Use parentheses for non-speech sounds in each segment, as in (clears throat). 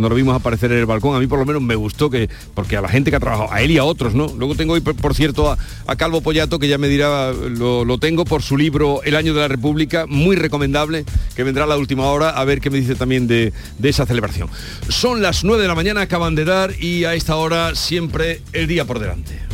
Cuando lo vimos aparecer en el balcón, a mí por lo menos me gustó que, porque a la gente que ha trabajado, a él y a otros, ¿no? Luego tengo hoy, por, cierto, a, Calvo Pollato, que ya me dirá, lo, tengo por su libro El Año de la República, muy recomendable, que vendrá a la última hora a ver qué me dice también de, de esa celebración. Son las 9 de la mañana, acaban de dar y a esta hora siempre el día por delante.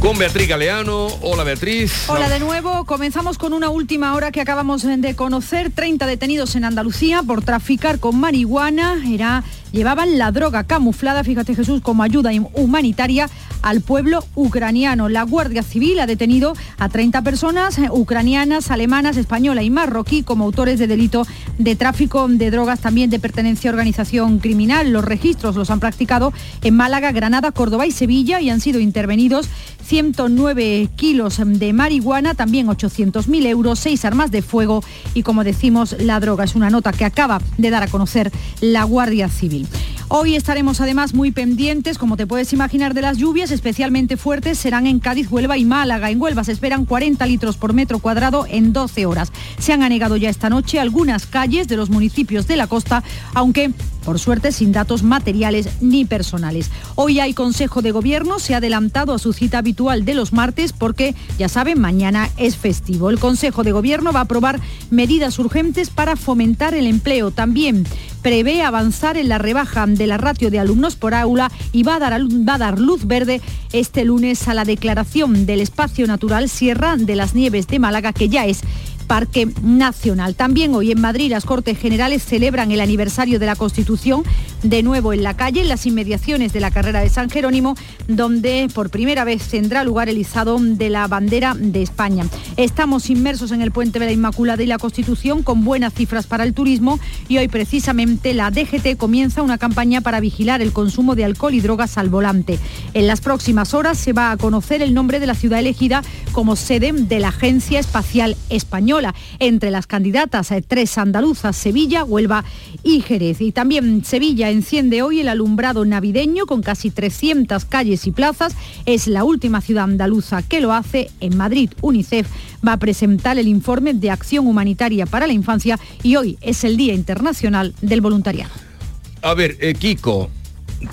Con Beatriz Galeano. Hola Beatriz. Hola de nuevo. Comenzamos con una última hora que acabamos de conocer. 30 detenidos en Andalucía por traficar con marihuana. Era llevaban la droga camuflada, fíjate Jesús, como ayuda humanitaria al pueblo ucraniano. La Guardia Civil ha detenido a 30 personas eh, ucranianas, alemanas, española y marroquí como autores de delito de tráfico de drogas, también de pertenencia a organización criminal. Los registros los han practicado en Málaga, Granada, Córdoba y Sevilla y han sido intervenidos 109 kilos de marihuana, también 800.000 euros, seis armas de fuego y como decimos, la droga es una nota que acaba de dar a conocer la Guardia Civil. Hoy estaremos además muy pendientes, como te puedes imaginar, de las lluvias, especialmente fuertes serán en Cádiz, Huelva y Málaga. En Huelva se esperan 40 litros por metro cuadrado en 12 horas. Se han anegado ya esta noche algunas calles de los municipios de la costa, aunque por suerte sin datos materiales ni personales. Hoy hay Consejo de Gobierno, se ha adelantado a su cita habitual de los martes porque, ya saben, mañana es festivo. El Consejo de Gobierno va a aprobar medidas urgentes para fomentar el empleo. También prevé avanzar en la rebaja de la ratio de alumnos por aula y va a, dar, va a dar luz verde este lunes a la declaración del espacio natural Sierra de las Nieves de Málaga, que ya es Parque Nacional. También hoy en Madrid las Cortes Generales celebran el aniversario de la Constitución, de nuevo en la calle, en las inmediaciones de la carrera de San Jerónimo, donde por primera vez tendrá lugar el izado de la bandera de España. Estamos inmersos en el puente de la Inmaculada y la Constitución con buenas cifras para el turismo y hoy precisamente la DGT comienza una campaña para vigilar el consumo de alcohol y drogas al volante. En las próximas horas se va a conocer el nombre de la ciudad elegida como sede de la Agencia Espacial Española entre las candidatas, eh, tres andaluzas, Sevilla, Huelva y Jerez. Y también Sevilla enciende hoy el alumbrado navideño con casi 300 calles y plazas. Es la última ciudad andaluza que lo hace. En Madrid, UNICEF va a presentar el informe de acción humanitaria para la infancia y hoy es el Día Internacional del Voluntariado. A ver, eh, Kiko,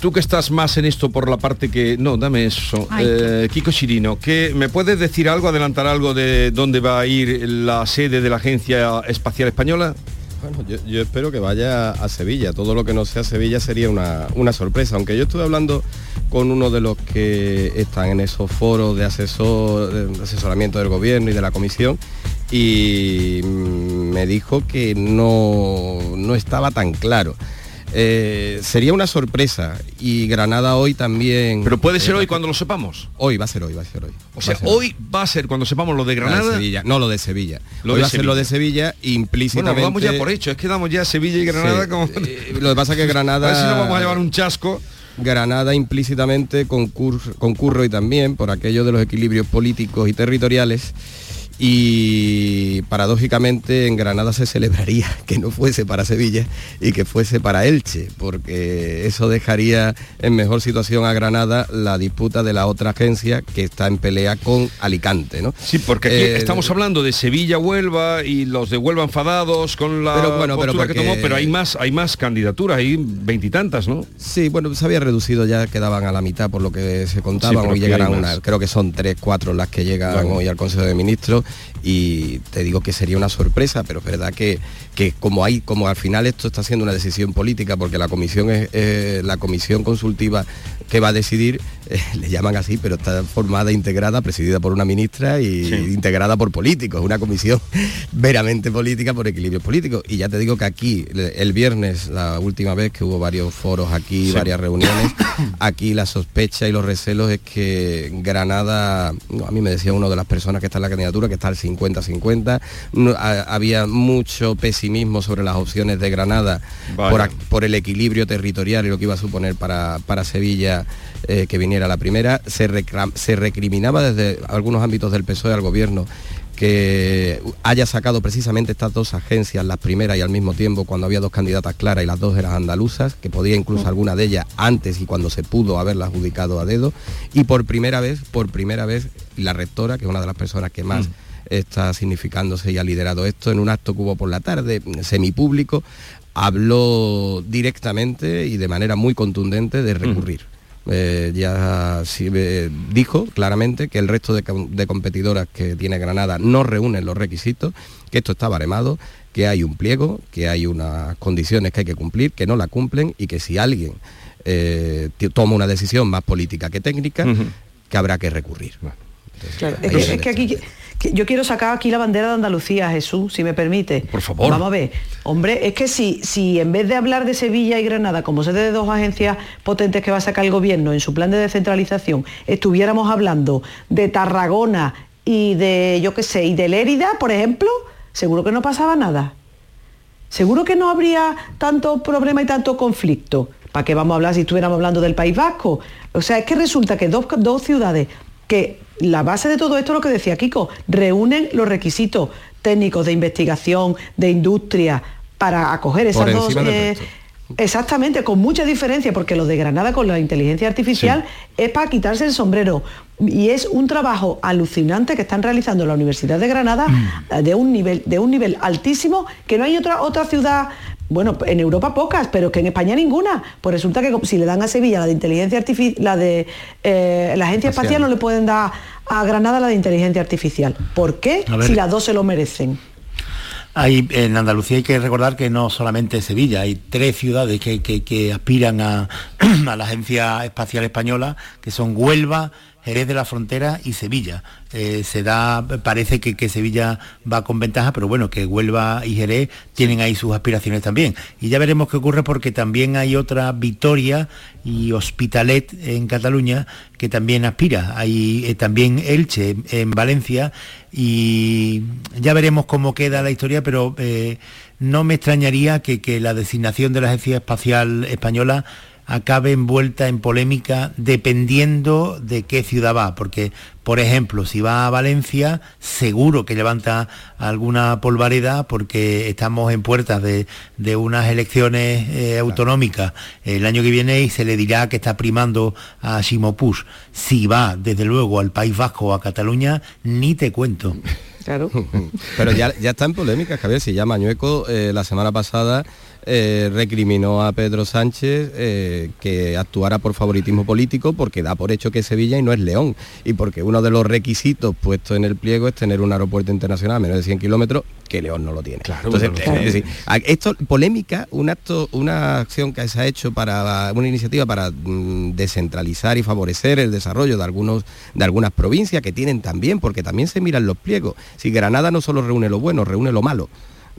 tú que estás más en esto por la parte que... No, dame eso. Eh, Kiko Chirino, ¿qué, ¿me puedes decir algo, adelantar algo de dónde va a ir la sede de la Agencia Espacial Española? Bueno, yo, espero que vaya a Sevilla. Todo lo que no sea Sevilla sería una, sorpresa. Aunque yo estuve hablando con uno de los que están en esos foros de, asesor, de asesoramiento del gobierno y de la comisión y me dijo que no, no estaba tan claro. Eh, sería una sorpresa y Granada hoy también. Pero puede ser hoy cuando lo sepamos. Hoy va a ser hoy, va a ser hoy. O sea, hoy va a ser cuando sepamos lo de Granada. no lo de Sevilla. Lo hoy va a ser lo de Sevilla implícitamente. Bueno, vamos ya por hecho, es que damos ya Sevilla y Granada como. Eh, lo que pasa es que Granada. (laughs) a ver si no vamos a llevar un chasco. Granada implícitamente concurre hoy también por aquello de los equilibrios políticos y territoriales y paradójicamente en Granada se celebraría (laughs) que no fuese para Sevilla y que fuese para Elche, porque eso dejaría en mejor situación a Granada la disputa de la otra agencia que está en pelea con Alicante, ¿no? Sí, porque aquí eh, estamos hablando de Sevilla, Huelva y los de Huelva enfadados con la pero, bueno, pero que tomó, pero hay más, hay más candidaturas, hay veintitantas, ¿no? Sí, bueno, se había reducido, ya quedaban a la mitad por lo que se contaban, hoy llegarán una, creo que son tres, cuatro las que llegan hoy al Consejo de Ministros y te digo que sería una sorpresa, pero es verdad que, que como hay, como al final esto está siendo una decisión política, porque la comisión es la comisión consultiva que va a decidir, eh, le llaman así, pero está formada, integrada, presidida por una ministra y integrada por políticos, una comisión (laughs) veramente política por equilibrio político. Y ya te digo que aquí, el viernes, la última vez que hubo varios foros aquí, varias reuniones, (coughs) aquí la sospecha y los recelos es que Granada, a mí me decía uno de las personas que está en la candidatura, que está al 50-50, había mucho pesimismo sobre las opciones de Granada por, el equilibrio territorial y lo que iba a suponer para, para Sevilla eh, que viniera la primera. Se, se recriminaba desde algunos ámbitos del PSOE al gobierno que haya sacado precisamente estas dos agencias, las primeras y al mismo tiempo, cuando había dos candidatas claras y las dos eran andaluzas, que podía incluso mm. alguna de ellas antes y cuando se pudo haberla adjudicado a dedo. Y por primera vez, por primera vez, la rectora, que es una de las personas que más... Mm está significándose y ha liderado esto. En un acto que hubo por la tarde, semipúblico, habló directamente y de manera muy contundente de recurrir. Eh, ya eh, dijo claramente que el resto de, competidoras que tiene Granada no reúnen los requisitos, que esto está baremado, que hay un pliego, que hay unas condiciones que hay que cumplir, que no la cumplen y que si alguien eh, toma una decisión más política que técnica, que habrá que recurrir. es que aquí yo quiero sacar aquí la bandera de Andalucía, Jesús, si me permite. Por favor. Vamos a ver. Hombre, es que si, si en vez de hablar de Sevilla y Granada como sede de dos agencias potentes que va a sacar el gobierno en su plan de descentralización, estuviéramos hablando de Tarragona y de, yo qué sé, y de Lérida, por ejemplo, seguro que no pasaba nada. Seguro que no habría tanto problema y tanto conflicto. ¿Para qué vamos a hablar si estuviéramos hablando del País Vasco? O sea, es que resulta que dos, dos ciudades que la base de todo esto es lo que decía Kiko, reúnen los requisitos técnicos de investigación, de industria, para acoger esas dos... Eh, exactamente, con mucha diferencia, porque lo de Granada con la inteligencia artificial es para quitarse el sombrero. Y es un trabajo alucinante que están realizando la Universidad de Granada mm. de, un nivel, de un nivel altísimo que no hay otra, otra ciudad bueno, en Europa pocas, pero que en España ninguna. Pues resulta que si le dan a Sevilla la de inteligencia artificial, la de eh, la agencia espacial no le pueden dar a Granada la de inteligencia artificial. ¿Por qué? Si las dos se lo merecen. Hay, en Andalucía hay que recordar que no solamente Sevilla, hay tres ciudades que, aspiran a, (clears throat) a la Agencia Espacial Española, que son Huelva, Jerez de la Frontera y Sevilla. Eh, se da, parece que, Sevilla va con ventaja, pero bueno, que Huelva y Jerez tienen ahí sus aspiraciones también. Y ya veremos qué ocurre porque también hay otra Vitoria y Hospitalet en Cataluña que también aspira. Hay eh, también Elche en Valencia y ya veremos cómo queda la historia, pero eh, no me extrañaría que, que la designación de la Agencia Espacial Española acabe envuelta en polémica dependiendo de qué ciudad va, porque, por ejemplo, si va a Valencia, seguro que levanta alguna polvareda porque estamos en puertas de, unas elecciones eh, autonómicas el año que viene y se le dirá que está primando a Simopus. Si va, desde luego, al País Vasco o a Cataluña, ni te cuento. (laughs) Claro. (laughs) Pero ya, ya está en polémica, Javier, si ya Mañueco eh, la semana pasada eh, recriminó a Pedro Sánchez eh, que actuara por favoritismo político porque da por hecho que es Sevilla y no es León y porque uno de los requisitos puestos en el pliego es tener un aeropuerto internacional a menos de 100 kilómetros que León no lo tiene. Entonces, esto, polémica, un acto, una acción que se ha hecho para una iniciativa para mm, descentralizar y favorecer el desarrollo de algunos de algunas provincias que tienen también, porque también se miran los pliegos. Si Granada no solo reúne lo bueno, reúne lo malo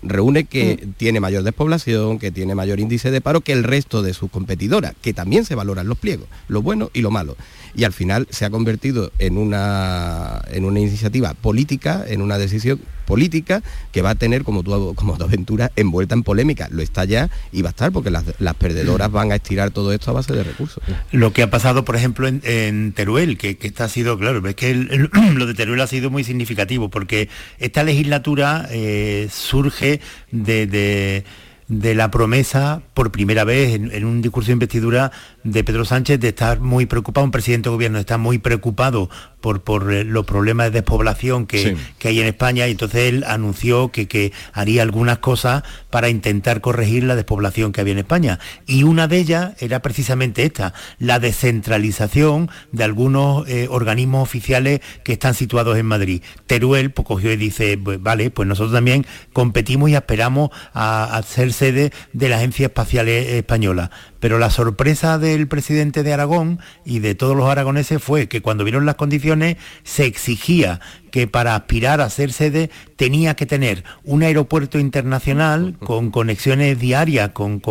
reúne que mm. tiene mayor despoblación, que tiene mayor índice de paro que el resto de sus competidoras, que también se valoran los pliegos, lo bueno y lo malo. Y al final se ha convertido en una, en una iniciativa política, en una decisión política que va a tener, como tu, como tu aventura, envuelta en polémica. Lo está ya y va a estar porque las, perdedoras van a estirar todo esto a base de recursos. Lo que ha pasado, por ejemplo, en, Teruel, que, que ha sido, claro, es que (clears throat) lo de Teruel ha sido muy significativo porque esta legislatura eh, surge de de la promesa, por primera vez en, un discurso de investidura de Pedro Sánchez, de estar muy preocupado, un presidente de gobierno está muy preocupado por, por eh, los problemas de despoblación que, hay en España y entonces él anunció que, que, haría algunas cosas para intentar corregir la despoblación que había en España. Y una de ellas era precisamente esta, la descentralización de algunos eh, organismos oficiales que están situados en Madrid. Teruel pues, cogió y dice, pues, vale, pues nosotros también competimos y esperamos a, a ser sede de la Agencia Espacial Española. Pero la sorpresa del presidente de Aragón y de todos los aragoneses fue que cuando vieron las condiciones se exigía que para aspirar a ser sede tenía que tener un aeropuerto internacional con conexiones diarias con,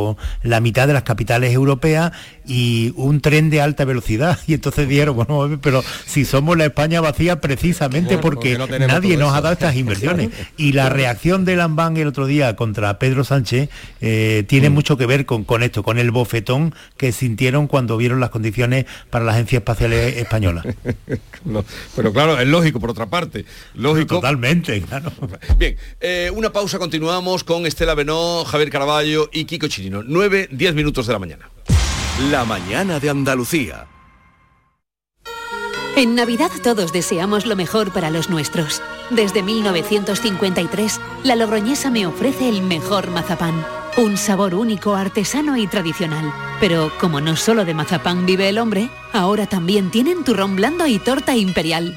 la mitad de las capitales europeas y un tren de alta velocidad. (laughs) Y entonces dijeron, bueno, pero si somos la España vacía precisamente porque, nadie nos ha dado estas (laughs) inversiones. Y la reacción de Lambán el otro día contra Pedro Sánchez eh, tiene mm. mucho que ver con, con esto, con el bofetón que sintieron cuando vieron las condiciones para la Agencia Espacial Española. (laughs) pero claro, es lógico por otra parte. Lógico. Totalmente, claro. Bien, eh, una pausa, continuamos con Estela Benó, Javier Caraballo y Kiko Chirino. 9, 10 minutos de la mañana. La mañana de Andalucía. En Navidad todos deseamos lo mejor para los nuestros. Desde 1953, la Logroñesa me ofrece el mejor mazapán. Un sabor único, artesano y tradicional. Pero como no solo de mazapán vive el hombre, ahora también tienen turrón blando y torta imperial.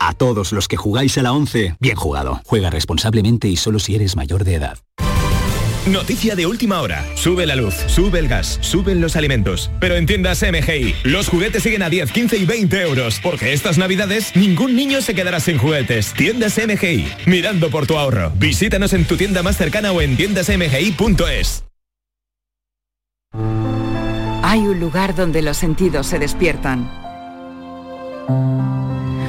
A todos los que jugáis a la 11, bien jugado. Juega responsablemente y solo si eres mayor de edad. Noticia de última hora. Sube la luz, sube el gas, suben los alimentos. Pero en tiendas MGI, los juguetes siguen a 10, 15 y 20 euros. Porque estas navidades ningún niño se quedará sin juguetes. Tiendas MGI, mirando por tu ahorro. Visítanos en tu tienda más cercana o en tiendasmgi.es. Hay un lugar donde los sentidos se despiertan.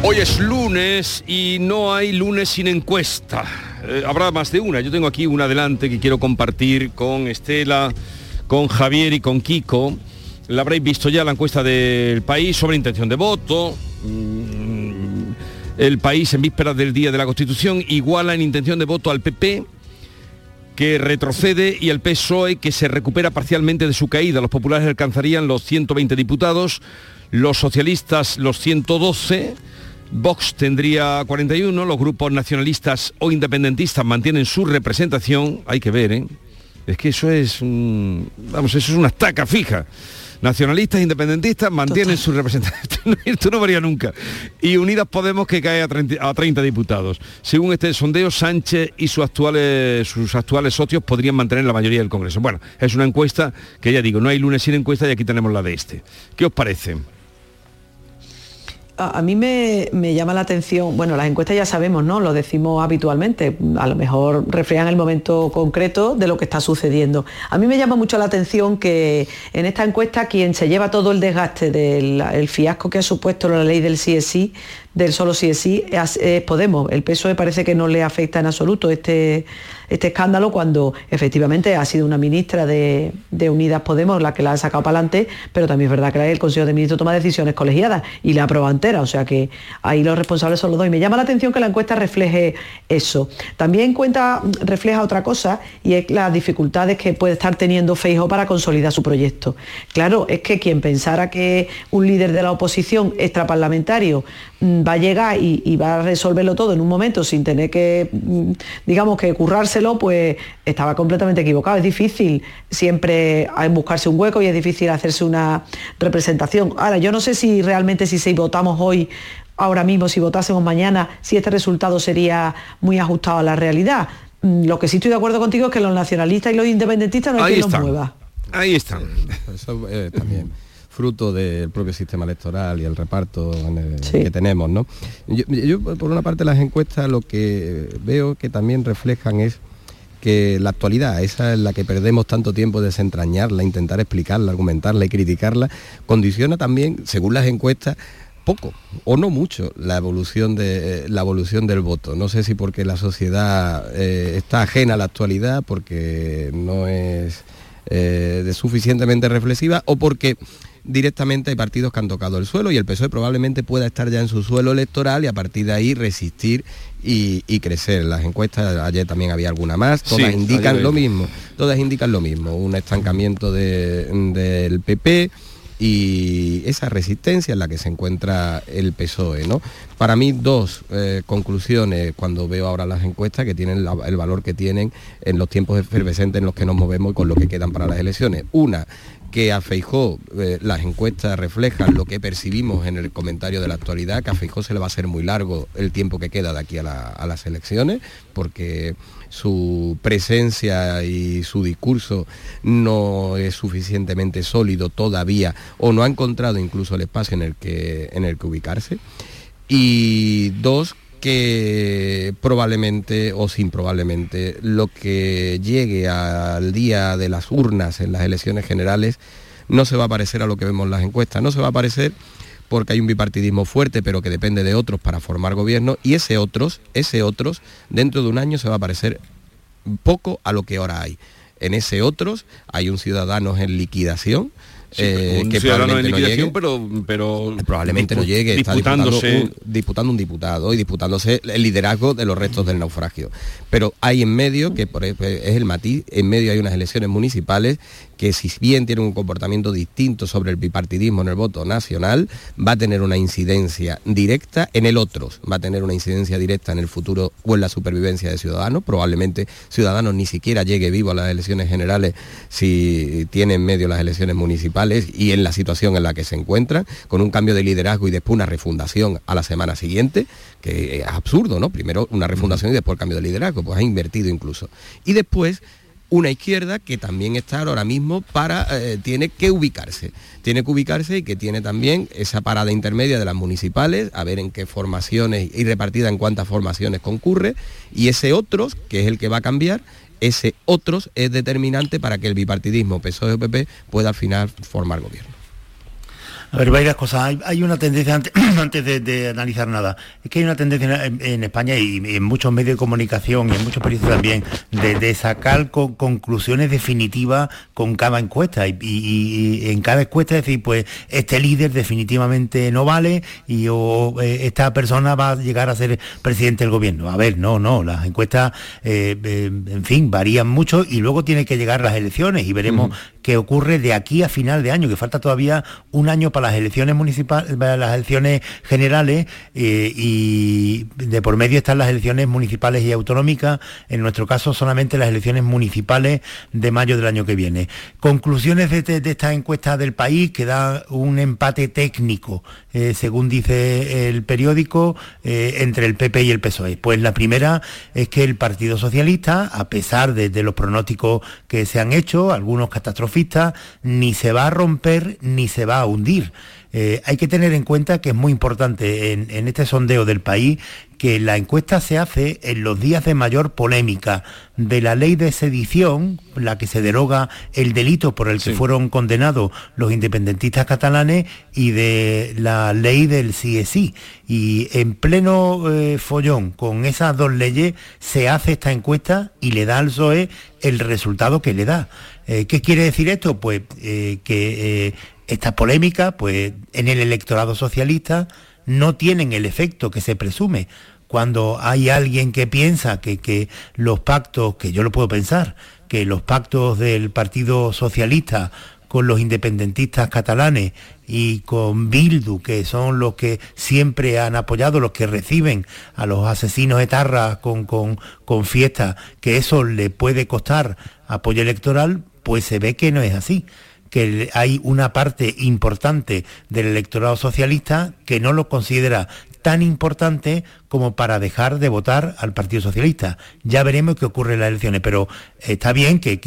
Hoy es lunes y no hay lunes sin encuesta. Eh, habrá más de una. Yo tengo aquí una adelante que quiero compartir con Estela, con Javier y con Kiko. La habréis visto ya la encuesta del país sobre intención de voto. Mm, el país en vísperas del Día de la Constitución iguala en intención de voto al PP que retrocede y al PSOE que se recupera parcialmente de su caída. Los populares alcanzarían los 120 diputados, los socialistas los 112 Vox tendría 41, los grupos nacionalistas o independentistas mantienen su representación, hay que ver, ¿eh? Es que eso es, vamos, eso es una estaca fija. Nacionalistas e independentistas mantienen su representación. (laughs) Esto no varía nunca. Y Unidas Podemos que cae a 30, diputados. Según este sondeo, Sánchez y sus actuales, sus actuales socios podrían mantener la mayoría del Congreso. Bueno, es una encuesta que ya digo, no hay lunes sin encuesta y aquí tenemos la de este. ¿Qué os parece? A, mí me, llama la atención, bueno, las encuestas ya sabemos, ¿no? Lo decimos habitualmente, a lo mejor reflejan el momento concreto de lo que está sucediendo. A mí me llama mucho la atención que en esta encuesta quien se lleva todo el desgaste del fiasco que ha supuesto la ley del CSI del solo sí es sí es, Podemos. El PSOE parece que no le afecta en absoluto este, este escándalo cuando efectivamente ha sido una ministra de, Unidas Podemos la que la ha sacado para adelante, pero también es verdad que el Consejo de Ministros toma decisiones colegiadas y la aprueba entera, o sea que ahí los responsables son los dos. Y me llama la atención que la encuesta refleje eso. También cuenta, refleja otra cosa y es las dificultades que puede estar teniendo Feijo para consolidar su proyecto. Claro, es que quien pensara que un líder de la oposición extraparlamentario va a llegar y, va a resolverlo todo en un momento sin tener que, mm, digamos, que currárselo, pues estaba completamente equivocado. Es difícil siempre buscarse un hueco y es difícil hacerse una representación. Ahora, yo no sé si realmente si se votamos hoy ahora mismo, si votásemos mañana, si este resultado sería muy ajustado a la realidad. Mm, lo que sí estoy de acuerdo contigo es que los nacionalistas y los independentistas no hay quien los mueva. Ahí están. Eso, eh, también (laughs) fruto del propio sistema electoral y el reparto que tenemos. ¿no? Yo, por una parte, las encuestas lo que veo que también reflejan es que la actualidad, esa es la que perdemos tanto tiempo desentrañarla, intentar explicarla, argumentarla y criticarla, condiciona también, según las encuestas, poco o no mucho la evolución de la evolución del voto. No sé si porque la sociedad eh, está ajena a la actualidad, porque no es eh, de suficientemente reflexiva o porque directamente hay partidos que han tocado el suelo y el PSOE probablemente pueda estar ya en su suelo electoral y a partir de ahí resistir y, crecer. Las encuestas, ayer también había alguna más, todas indican lo mismo, todas indican lo mismo, un estancamiento del PP, y esa resistencia en la que se encuentra el PSOE. ¿no? Para mí dos eh, conclusiones cuando veo ahora las encuestas que tienen el valor que tienen en los tiempos efervescentes en los que nos movemos y con lo que quedan para las elecciones. Una, que a Feijó eh, las encuestas reflejan lo que percibimos en el comentario de la actualidad, que a Feijó se le va a hacer muy largo el tiempo que queda de aquí a, a las elecciones, porque su presencia y su discurso no es suficientemente sólido todavía o no ha encontrado incluso el espacio en el que, en el que ubicarse. Y dos, que probablemente o sin probablemente lo que llegue al día de las urnas en las elecciones generales no se va a parecer a lo que vemos en las encuestas, no se va a parecer porque hay un bipartidismo fuerte pero que depende de otros para formar gobierno y ese otros, ese otros dentro de un año se va a parecer poco a lo que ahora hay. En ese otros hay un ciudadano en liquidación eh, que probablemente no llegue, pero, pero probablemente no llegue, disputándose. Está disputando un, diputado y disputándose el liderazgo de los restos del naufragio. Pero hay en medio, que por, es el matiz, en medio hay unas elecciones municipales que si bien tiene un comportamiento distinto sobre el bipartidismo en el voto nacional, va a tener una incidencia directa en el otros, va a tener una incidencia directa en el futuro o en la supervivencia de Ciudadanos. Probablemente Ciudadanos ni siquiera llegue vivo a las elecciones generales si tiene en medio las elecciones municipales y en la situación en la que se encuentran, con un cambio de liderazgo y después una refundación a la semana siguiente, que es absurdo, ¿no? Primero una refundación y después el cambio de liderazgo, pues ha invertido incluso. Y después una izquierda que también está ahora mismo para, eh, tiene que ubicarse, tiene que ubicarse y que tiene también esa parada intermedia de las municipales, a ver en qué formaciones y repartida en cuántas formaciones concurre, y ese otros, que es el que va a cambiar, ese otros es determinante para que el bipartidismo PSOE-PP pueda al final formar gobierno. A ver, varias cosas. Hay, una tendencia, (clears throat) antes, de, analizar nada, es que hay una tendencia en, España y, en muchos medios de comunicación y en muchos periodistas también, de, sacar conclusiones definitivas con cada encuesta. Y, en cada encuesta decir, pues este líder definitivamente no vale y o eh, esta persona va a llegar a ser presidente del gobierno. A ver, no, no, las encuestas, eh, eh, en fin, varían mucho y luego tiene que llegar las elecciones y veremos qué ocurre de aquí a final de año, que falta todavía un año para las elecciones municipales, las elecciones generales eh, y de por medio están las elecciones municipales y autonómicas, en nuestro caso solamente las elecciones municipales de mayo del año que viene. Conclusiones de, esta encuesta del país que da un empate técnico, eh, según dice el periódico, eh, entre el PP y el PSOE. Pues la primera es que el Partido Socialista, a pesar de, los pronósticos que se han hecho, algunos ni se va a romper ni se va a hundir eh, hay que tener en cuenta que es muy importante en, este sondeo del país que la encuesta se hace en los días de mayor polémica de la ley de sedición, la que se deroga el delito por el que fueron condenados los independentistas catalanes, y de la ley del CSI. Y en pleno eh, follón con esas dos leyes se hace esta encuesta y le da al PSOE el resultado que le da. Eh, ¿Qué quiere decir esto? Pues que esta polémica, pues en el electorado socialista no tienen el efecto que se presume. Cuando hay alguien que piensa que, que los pactos, que yo lo puedo pensar, que los pactos del Partido Socialista con los independentistas catalanes y con Bildu, que son los que siempre han apoyado, los que reciben a los asesinos etarras con, con, con fiesta, que eso le puede costar apoyo electoral, pues se ve que no es así que hay una parte importante del electorado socialista que no lo considera tan importante como para dejar de votar al Partido Socialista. Ya veremos qué ocurre en las elecciones, pero está bien que,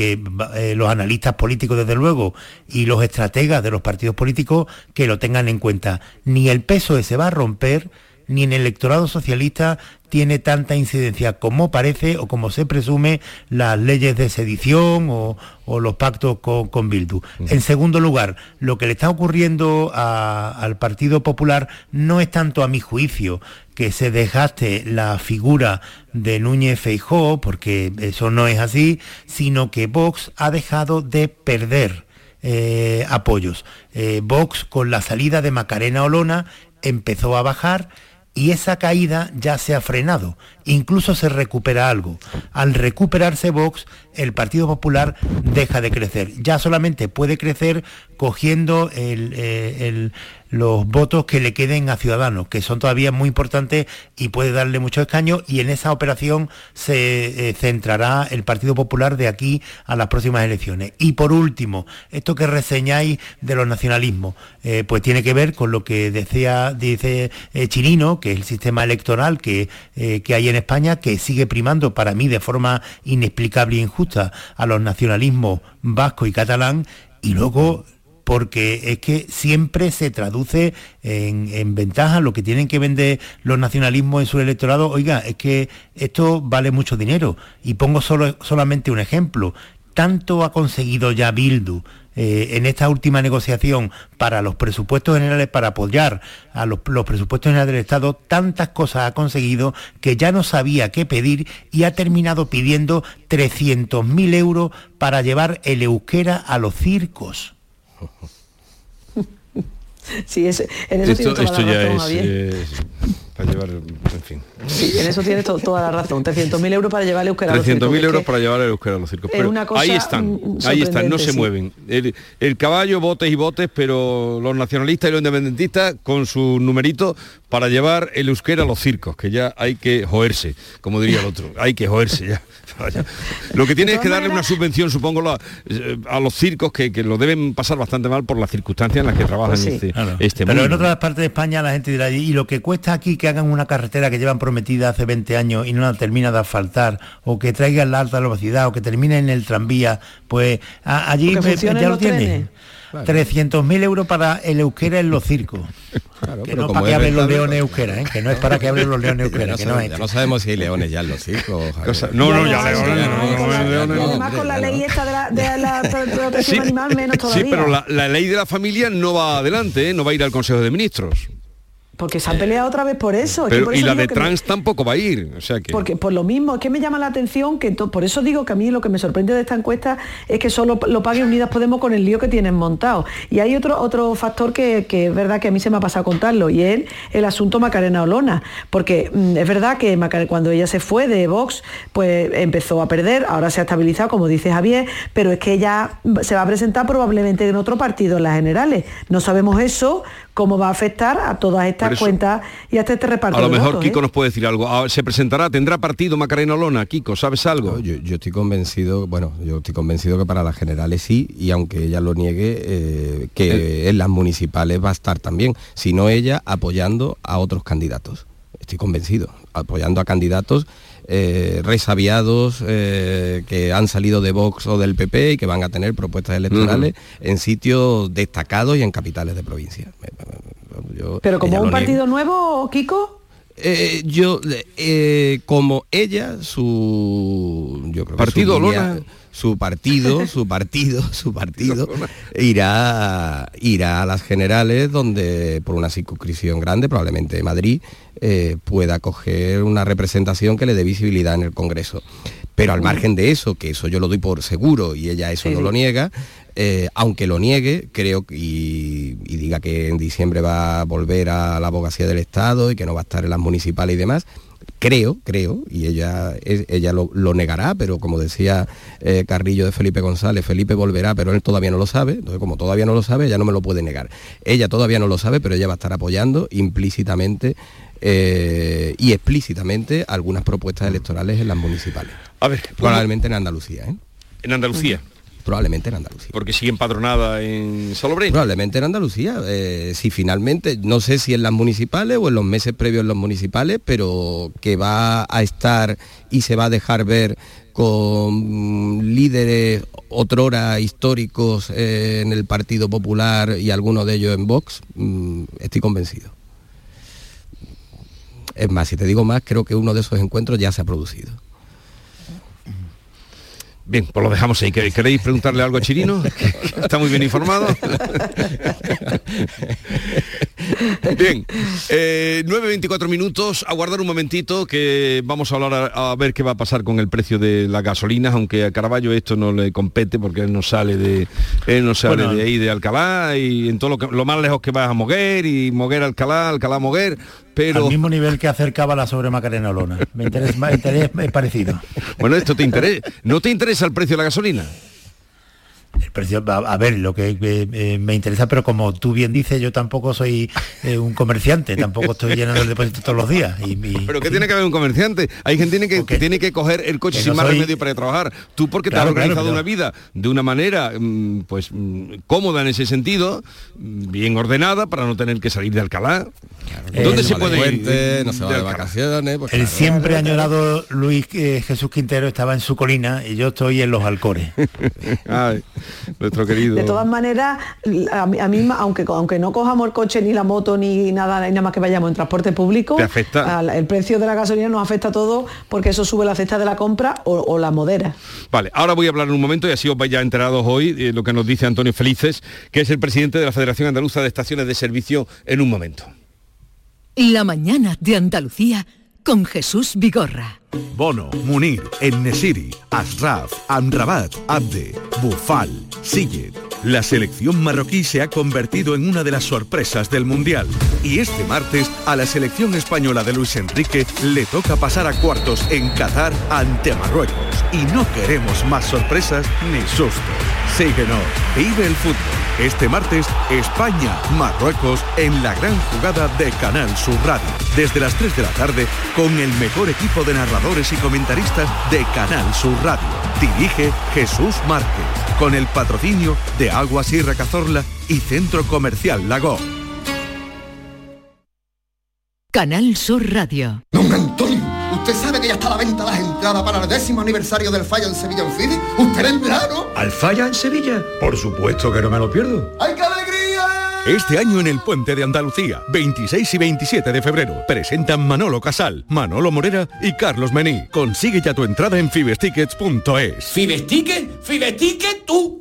eh, los analistas políticos, desde luego, y los estrategas de los partidos políticos, que lo tengan en cuenta. Ni el peso se va a romper, ni en el electorado socialista tiene tanta incidencia como parece o como se presume las leyes de sedición o, los pactos con, Bildu. En segundo lugar, lo que le está ocurriendo al Partido Popular no es tanto a mi juicio que se dejaste la figura de Núñez Feijó, porque eso no es así, sino que Vox ha dejado de perder eh, apoyos. Eh, Vox con la salida de Macarena Olona empezó a bajar y esa caída ya se ha frenado, incluso se recupera algo. Al recuperarse Vox, el Partido Popular deja de crecer. Ya solamente puede crecer cogiendo eh, los votos que le queden a Ciudadanos, que son todavía muy importantes y puede darle mucho escaño y en esa operación se eh, centrará el Partido Popular de aquí a las próximas elecciones. Y por último, esto que reseñáis de los nacionalismos, eh, pues tiene que ver con lo que decía, dice eh, Chirino, que es el sistema electoral que, que hay en España, que sigue primando para mí de forma inexplicable e injusta a los nacionalismos vasco y catalán, y luego porque es que siempre se traduce en, ventaja lo que tienen que vender los nacionalismos en su electorado. Oiga, es que esto vale mucho dinero. Y pongo solo, solamente un ejemplo. Tanto ha conseguido ya Bildu eh, en esta última negociación para los presupuestos generales, para apoyar a los, los, presupuestos generales del Estado, tantas cosas ha conseguido que ya no sabía qué pedir y ha terminado pidiendo 300.000 euros para llevar el euskera a los circos. (laughs) Sí, es, en eso esto, esto ya es, eh, para llevar, en fin. Sí, en eso tienes toda la razón. 300.000 euros para llevar el euskera a los circos. 300.000 euros para llevar el euskera a los circos. Pero ahí están, ahí están, no se mueven. El, el, caballo, botes y botes, pero los nacionalistas y los independentistas con su numerito para llevar el euskera a los circos, que ya hay que joerse, como diría el otro. Hay que joerse ya. (laughs) Lo que tiene es que darle una subvención, supongo, eh, a los circos que, lo deben pasar bastante mal por las circunstancias en las que trabajan pues este, este, Pero en otras partes de España la gente dirá, y lo que cuesta aquí que hagan una carretera que llevan prometida hace 20 años y no la termina de asfaltar, o que traigan la alta velocidad, o que termine en el tranvía, pues allí ya lo tiene. 300.000 euros para el euskera en los circos. que no para que hablen los leones euskera, ¿eh? que no es para que hablen los (laughs) leones euskera. que no, ya no sabemos si hay leones ya en los circos. no, no, ya, leones. Además con la ley esta de la, de la protección animal menos todavía. Sí, pero la, la, ley de la familia no va adelante, ¿eh? no va a ir al Consejo de Ministros. Porque se han peleado otra vez por eso. y la de trans tampoco va a ir. O sea que... Porque por lo mismo, es que me llama la atención que por eso digo que a mí lo que me sorprende de esta encuesta es que solo lo pague Unidas Podemos con el lío que tienen montado. Y hay otro, otro factor que, es verdad que a mí se me ha pasado a contarlo, y es el asunto Macarena Olona. Porque mm, es verdad que cuando ella se fue de Vox, pues empezó a perder, ahora se ha estabilizado, como dice Javier, pero es que ella se va a presentar probablemente en otro partido en las generales. No sabemos eso, cómo va a afectar a todas estas cuentas y a este reparto. A lo mejor Kiko ¿eh? nos puede decir algo. Ah, ¿Se presentará, tendrá partido Macarena Olona? Kiko, ¿sabes algo? yo, estoy convencido, bueno, yo estoy convencido que para las generales sí, y aunque ella lo niegue, eh, que eh. en las municipales va a estar también, si no ella apoyando a otros candidatos. Estoy convencido, apoyando a candidatos eh, resabiados eh, que han salido de Vox o del PP y que van a tener propuestas electorales en sitios destacados y en capitales de provincia. ¿Pero como un partido nuevo, Kiko? Eh, yo, como ella, su... Yo creo partido su partido, su partido, (laughs) su partido, irá, irá a las generales donde por una circunscripción grande, probablemente Madrid, eh, pueda coger una representación que le dé visibilidad en el Congreso. Pero al margen de eso, que eso yo lo doy por seguro y ella eso no lo niega, eh, aunque lo niegue, creo y, y, diga que en diciembre va a volver a la abogacía del Estado y que no va a estar en las municipales y demás, creo, creo, y ella, ella lo, negará, pero como decía eh, Carrillo de Felipe González, Felipe volverá, pero él todavía no lo sabe, entonces como todavía no lo sabe, ella no me lo puede negar. Ella todavía no lo sabe, pero ella va a estar apoyando implícitamente eh, y explícitamente algunas propuestas electorales en las municipales. A ver, probablemente en Andalucía. ¿eh? En Andalucía probablemente en Andalucía. Porque sigue empadronada en Salobreña. Probablemente en Andalucía. Eh, si finalmente, no sé si en las municipales o en los meses previos en los municipales, pero que va a estar y se va a dejar ver con líderes otrora históricos eh, en el Partido Popular y algunos de ellos en Vox, mm, estoy convencido. Es más, si te digo más, creo que uno de esos encuentros ya se ha producido. Bien, pues lo dejamos ahí. ¿Queréis preguntarle algo a Chirino? (laughs) Está muy bien informado. Bien, 9.24 minutos, aguardar un momentito que vamos a hablar a, ver qué va a pasar con el precio de las gasolinas, aunque a Caraballo esto no le compete porque él no sale de él no sale de ahí de Alcalá y en todo lo, que, lo más lejos que vas a Moguer y Moguer Alcalá, Alcalá Moguer, pero... Al mismo nivel que acercaba la sobre Macarena Olona. Me interesa, interés es parecido. Bueno, esto te interesa. ¿No te interesa el precio de la gasolina? El precio, a, ver, lo que eh, me interesa, pero como tú bien dices, yo tampoco soy eh, un comerciante, tampoco estoy llenando el depósito todos los días. Y, pero ¿qué tiene que haber un comerciante? Hay gente que, tiene que, tiene que coger el coche sin más remedio para trabajar. Tú porque te has organizado una vida de una manera mm, pues mm, cómoda en ese sentido, mm, bien ordenada, para no tener que salir de Alcalá. ¿Dónde se puede ir? No se va de, vacaciones. Pues el siempre añorado Luis eh, Jesús Quintero estaba en su colina y yo estoy en los Alcores. (laughs) nuestro querido. De todas maneras, a mí, aunque, aunque no cojamos el coche ni la moto ni nada, ni nada más que vayamos en transporte público, el precio de la gasolina nos afecta a todo porque eso sube la cesta de la compra o, la modera. Vale, ahora voy a hablar en un momento y así os vais ya enterados hoy de lo que nos dice Antonio Felices, que es el presidente de la Federación Andaluza de Estaciones de Servicio en un momento. La mañana de Andalucía con Jesús Vigorra. Bono, Munir, Ennesiri, Asraf, Amrabat, Abde, Bufal, Sillet. La selección marroquí se ha convertido en una de las sorpresas del Mundial. Y este martes a la selección española de Luis Enrique le toca pasar a cuartos en Qatar ante Marruecos. Y no queremos más sorpresas ni sustos. Síguenos, vive el fútbol. Este martes, España-Marruecos en la gran jugada de Canal Sur Radio. Desde las 3 de la tarde, con el mejor equipo de narradores y comentaristas de Canal Sur Radio. Dirige Jesús Márquez, con el patrocinio de Agua Sierra Cazorla y Centro Comercial Lago. Canal Sur Radio. Don Antonio, ¿usted sabe que ya está a la venta las entradas para el décimo aniversario del Falla en Sevilla en Fidi? ¿Usted vendrá, no? ¿Al Falla en Sevilla? Por supuesto que no me lo pierdo. ¡Ay, qué alegría! Este año en el Puente de Andalucía, 26 y 27 de febrero, presentan Manolo Casal, Manolo Morera y Carlos Mení. Consigue ya tu entrada en fibestickets.es. ¿Fibesticket? ¿Fibesticket tú?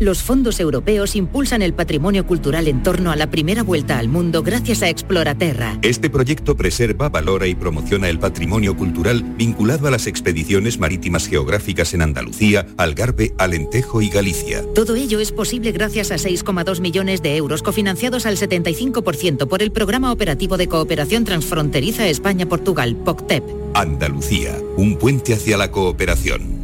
Los fondos europeos impulsan el patrimonio cultural en torno a la primera vuelta al mundo gracias a Exploraterra. Este proyecto preserva, valora y promociona el patrimonio cultural vinculado a las expediciones marítimas geográficas en Andalucía, Algarve, Alentejo y Galicia. Todo ello es posible gracias a 6,2 millones de euros cofinanciados al 75% por el Programa Operativo de Cooperación Transfronteriza España-Portugal, POCTEP. Andalucía, un puente hacia la cooperación.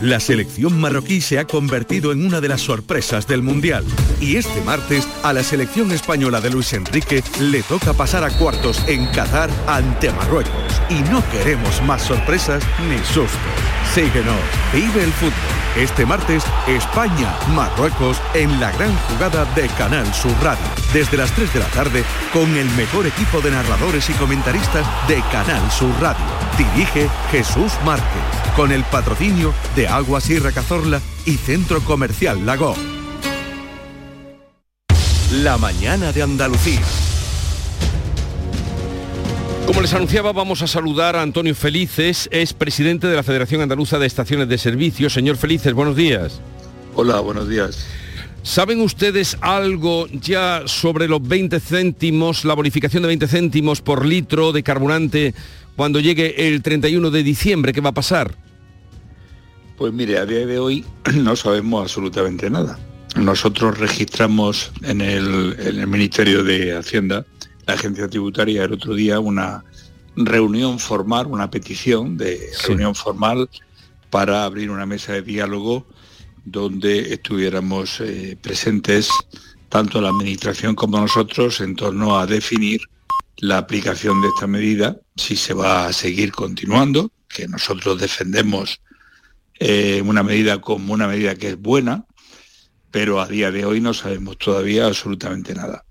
La selección marroquí se ha convertido en una de las sorpresas del Mundial. Y este martes a la selección española de Luis Enrique le toca pasar a cuartos en Qatar ante Marruecos. Y no queremos más sorpresas ni sustos. Síguenos, vive el fútbol. Este martes, España, Marruecos en la gran jugada de Canal Sur Radio. Desde las 3 de la tarde, con el mejor equipo de narradores y comentaristas de Canal Sur Radio. Dirige Jesús Márquez, con el patrocinio de Aguas y Cazorla y Centro Comercial Lago. La mañana de Andalucía. Como les anunciaba, vamos a saludar a Antonio Felices, es presidente de la Federación Andaluza de Estaciones de Servicio. Señor Felices, buenos días. Hola, buenos días. ¿Saben ustedes algo ya sobre los 20 céntimos, la bonificación de 20 céntimos por litro de carburante cuando llegue el 31 de diciembre? ¿Qué va a pasar? Pues mire, a día de hoy (clears throat) no sabemos absolutamente nada. Nosotros registramos en el, en el Ministerio de Hacienda la agencia tributaria el otro día una reunión formal, una petición de reunión formal para abrir una mesa de diálogo donde estuviéramos eh, presentes tanto la administración como nosotros en torno a definir la aplicación de esta medida, si se va a seguir continuando, que nosotros defendemos eh, una medida como una medida que es buena, pero a día de hoy no sabemos todavía absolutamente nada.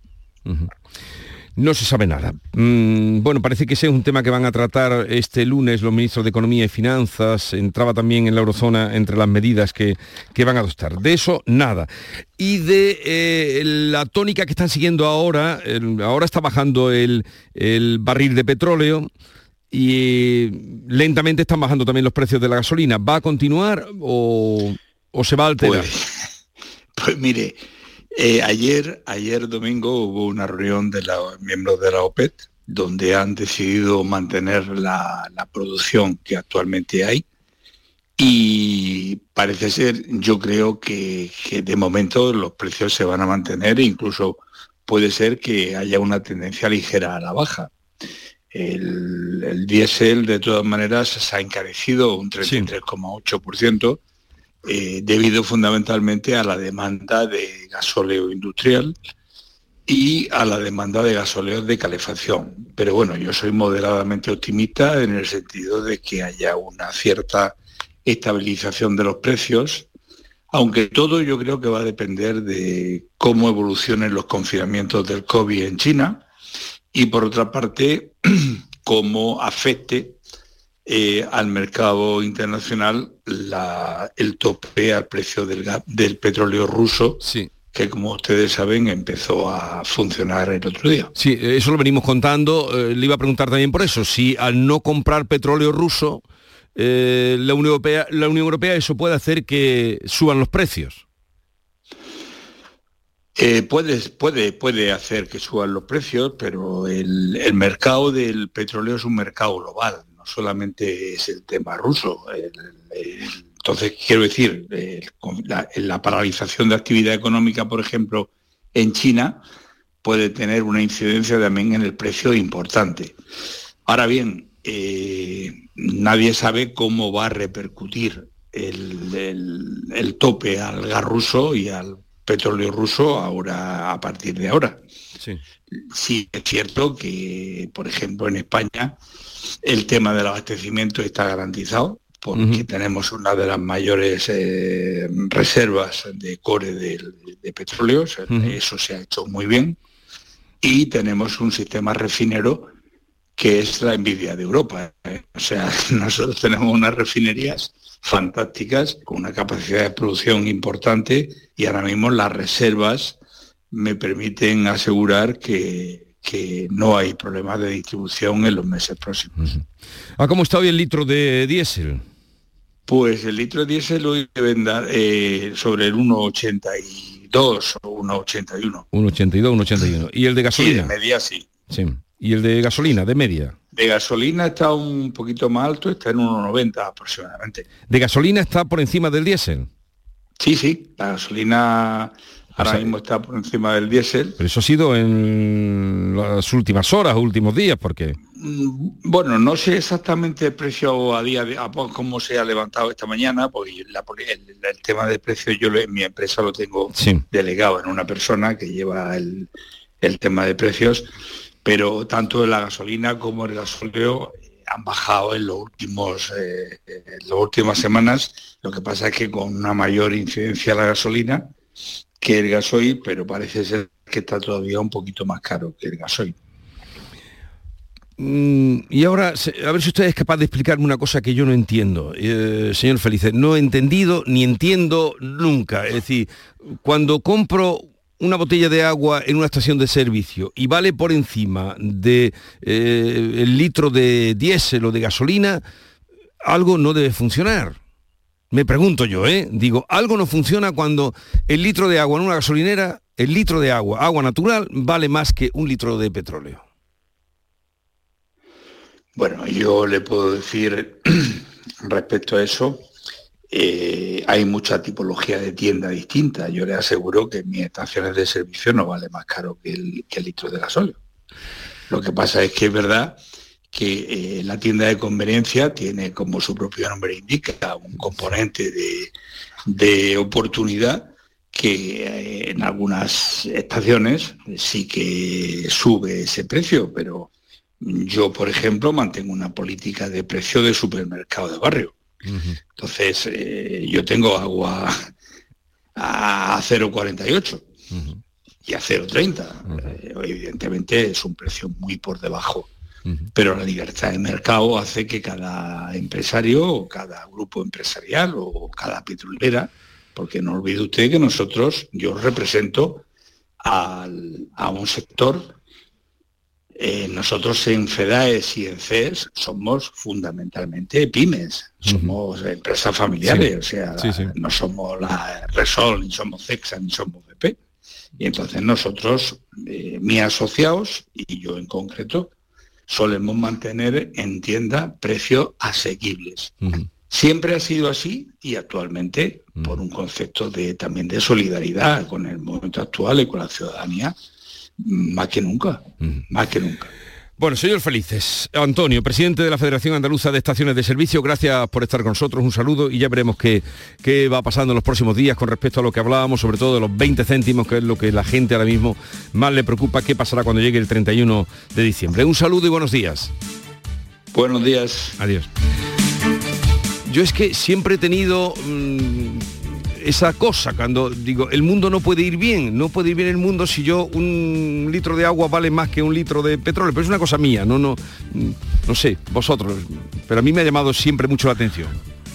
No se sabe nada. Mm, bueno, parece que ese es un tema que van a tratar este lunes los ministros de Economía y Finanzas. Entraba también en la eurozona entre las medidas que, van a adoptar. De eso, nada. Y de eh, la tónica que están siguiendo ahora, ahora está bajando el, barril de petróleo y lentamente están bajando también los precios de la gasolina. ¿Va a continuar o, se va a alterar? pues, (laughs) pues mire, eh, ayer, ayer domingo hubo una reunión de los miembros de la OPET donde han decidido mantener la, producción que actualmente hay y parece ser, yo creo que, de momento los precios se van a mantener e incluso puede ser que haya una tendencia ligera a la baja. El, el diésel de todas maneras se ha encarecido un 33,8%. Eh, debido fundamentalmente a la demanda de gasóleo industrial y a la demanda de gasóleo de calefacción. Pero bueno, yo soy moderadamente optimista en el sentido de que haya una cierta estabilización de los precios, aunque todo yo creo que va a depender de cómo evolucionen los confinamientos del COVID en China y por otra parte, (clears throat) cómo afecte eh, al mercado internacional el tope al precio del, del petróleo ruso, que como ustedes saben empezó a funcionar el otro día. Sí, eso lo venimos contando. Eh, le iba a preguntar también por eso, si al no comprar petróleo ruso, eh, la, Unión Europea, la Unión Europea eso puede hacer que suban los precios. Puede, puede, puede hacer que suban los precios, pero el mercado del petróleo es un mercado global solamente es el tema ruso. entonces, quiero decir, la, paralización de actividad económica, por ejemplo, en China, puede tener una incidencia también en el precio importante. Ahora bien, eh, nadie sabe cómo va a repercutir el, tope al gas ruso y al petróleo ruso ahora a partir de ahora. sí es cierto que, por ejemplo, en España el tema del abastecimiento está garantizado porque tenemos una de las mayores eh, reservas de core de, petróleo, eso se ha hecho muy bien, y tenemos un sistema refinero que es la envidia de Europa. ¿eh? O sea, (laughs) nosotros tenemos unas refinerías fantásticas, con una capacidad de producción importante, y ahora mismo las reservas me permiten asegurar que, que no hay problemas de distribución en los meses próximos. ¿A cómo está hoy el litro de diésel? Pues el litro de diésel hoy debe dar eh, sobre el 1,82 o 1,81. 1,82, 1,81. ¿Y el de gasolina? de media sí. Sí. ¿Y el de gasolina, de media? De gasolina está un poquito más alto, está en 1,90 aproximadamente. ¿De gasolina está por encima del diésel? Sí, sí, la gasolina Ahora mismo está por encima del diésel. Pero eso ha sido en las últimas horas, últimos días, porque mm, Bueno, no sé exactamente el precio a día de a cómo se ha levantado esta mañana, porque el, tema de precio yo en mi empresa lo tengo delegado en una persona que lleva el, tema de precios, pero tanto la gasolina como el gasóleo han bajado en los últimos en las últimas semanas. Lo que pasa es que con una mayor incidencia la gasolina que el gasoil, pero parece ser que está todavía un poquito más caro que el gasoil. Mm, y ahora, a ver si usted es capaz de explicarme una cosa que yo no entiendo, eh, señor Felice. No he entendido ni entiendo nunca. Es decir, cuando compro una botella de agua en una estación de servicio y vale por encima de eh, litro de diésel o de gasolina, algo no debe funcionar. Me pregunto yo, ¿eh? Digo, algo no funciona cuando el litro de agua en una gasolinera, el litro de agua, agua natural, vale más que un litro de petróleo. Bueno, yo le puedo decir (clears throat) respecto a eso, eh, hay mucha tipología de tienda distinta. Yo le aseguro que mis estaciones de servicio no vale más caro que el, litro de gasóleo. Lo que pasa es que es verdad que eh, la tienda de conveniencia tiene, como su propio nombre indica, un componente de, oportunidad que eh, en algunas estaciones sí que sube ese precio, pero yo, por ejemplo, mantengo una política de precio de supermercado de barrio. Entonces, eh, yo tengo agua a 0,48 y a 0,30. Eh, evidentemente es un precio muy por debajo. Pero la libertad de mercado hace que cada empresario o cada grupo empresarial o cada petrolera, porque no olvide usted que nosotros, yo represento a un sector eh, nosotros en FEDAES y en CES somos fundamentalmente pymes, somos empresas familiares, o sea, no somos la Resol, ni somos CEXA, ni somos BP. Y entonces nosotros, eh, mis asociados y yo en concreto, solemos mantener en tienda precios asequibles. Siempre ha sido así y actualmente, por un concepto de, también de solidaridad con el momento actual y con la ciudadanía, más que nunca, más que nunca. Bueno, señor Felices, Antonio, presidente de la Federación Andaluza de Estaciones de Servicio, gracias por estar con nosotros, un saludo y ya veremos qué, qué, va pasando en los próximos días con respecto a lo que hablábamos, sobre todo de los 20 céntimos, que es lo que la gente ahora mismo más le preocupa, qué pasará cuando llegue el 31 de diciembre. Un saludo y buenos días. Buenos días. Adiós. Yo es que siempre he tenido... Mm, esa cosa cuando digo, el mundo no puede ir bien, no puede ir bien el mundo si yo un litro de agua vale más que un litro de petróleo, pero es una cosa mía, no, no, no sé, vosotros, pero a mí me ha llamado siempre mucho la atención.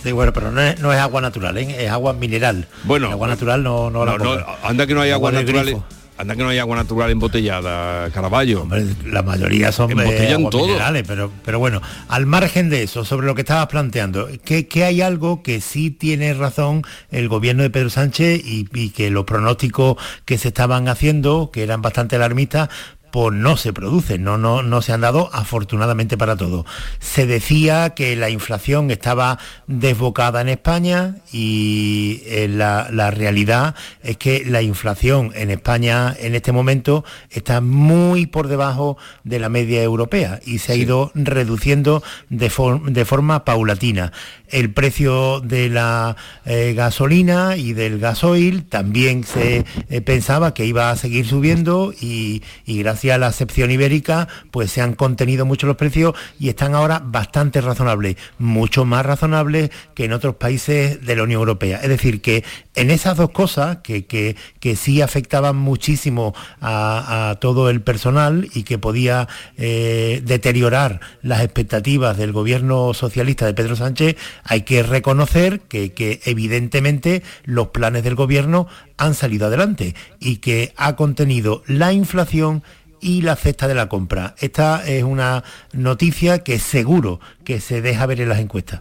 Sí, bueno, pero no es, agua natural, ¿eh? es agua mineral. Bueno, agua natural no, no, no, no anda que no hay agua, natural. Anda que no hay agua natural embotellada, Caraballo. la mayoría son Embotellan todo. minerales, pero, pero bueno, al margen de eso, sobre lo que estabas planteando, que, que hay algo que sí tiene razón el gobierno de Pedro Sánchez y, y que los pronósticos que se estaban haciendo, que eran bastante alarmistas, pues no se producen, no, no, no se han dado afortunadamente para todo. Se decía que la inflación estaba desbocada en España y eh, la, la, realidad es que la inflación en España en este momento está muy por debajo de la media europea y se ha ido reduciendo de, de forma paulatina el precio de la eh, gasolina y del gasoil también se eh, pensaba que iba a seguir subiendo y, gracias a la excepción ibérica pues se han contenido mucho los precios y están ahora bastante razonables, mucho más razonables que en otros países de la Unión Europea. Es decir, que en esas dos cosas que, que, sí afectaban muchísimo a, todo el personal y que podía eh, deteriorar las expectativas del gobierno socialista de Pedro Sánchez, hay que reconocer que, evidentemente los planes del gobierno han salido adelante y que ha contenido la inflación y la cesta de la compra. Esta es una noticia que seguro que se deja ver en las encuestas.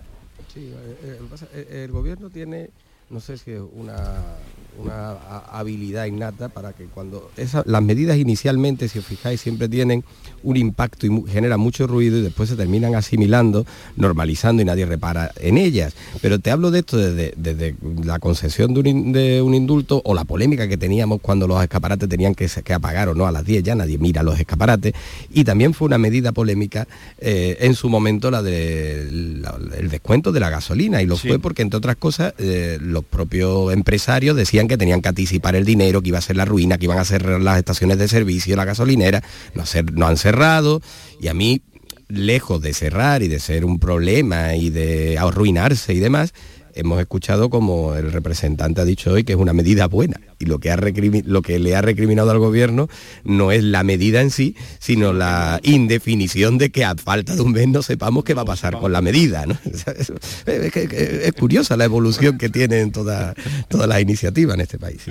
Sí, eh, eh, el gobierno tiene, no sé si es una habilidad innata para que cuando las medidas inicialmente, si os fijáis, siempre tienen un impacto y generan mucho ruido y después se terminan asimilando, normalizando y nadie repara en ellas. Pero te hablo de esto desde, la concesión de un, indulto o la polémica que teníamos cuando los escaparates tenían que, que, apagar o no a las 10, ya nadie mira los escaparates. Y también fue una medida polémica eh, en su momento la del el descuento de la gasolina y lo fue porque entre otras cosas eh, los propios empresarios decían que tenían que anticipar el dinero, que iba a ser la ruina, que iban a cerrar las estaciones de servicio, la gasolinera, no, no han cerrado y a mí lejos de cerrar y de ser un problema y de arruinarse y demás, hemos escuchado como el representante ha dicho hoy que es una medida buena y lo que, ha lo que le ha recriminado al gobierno no es la medida en sí, sino la indefinición de que a falta de un mes no sepamos qué va a pasar con la medida. (laughs) Es, curiosa la evolución que tienen todas toda las iniciativas en este país.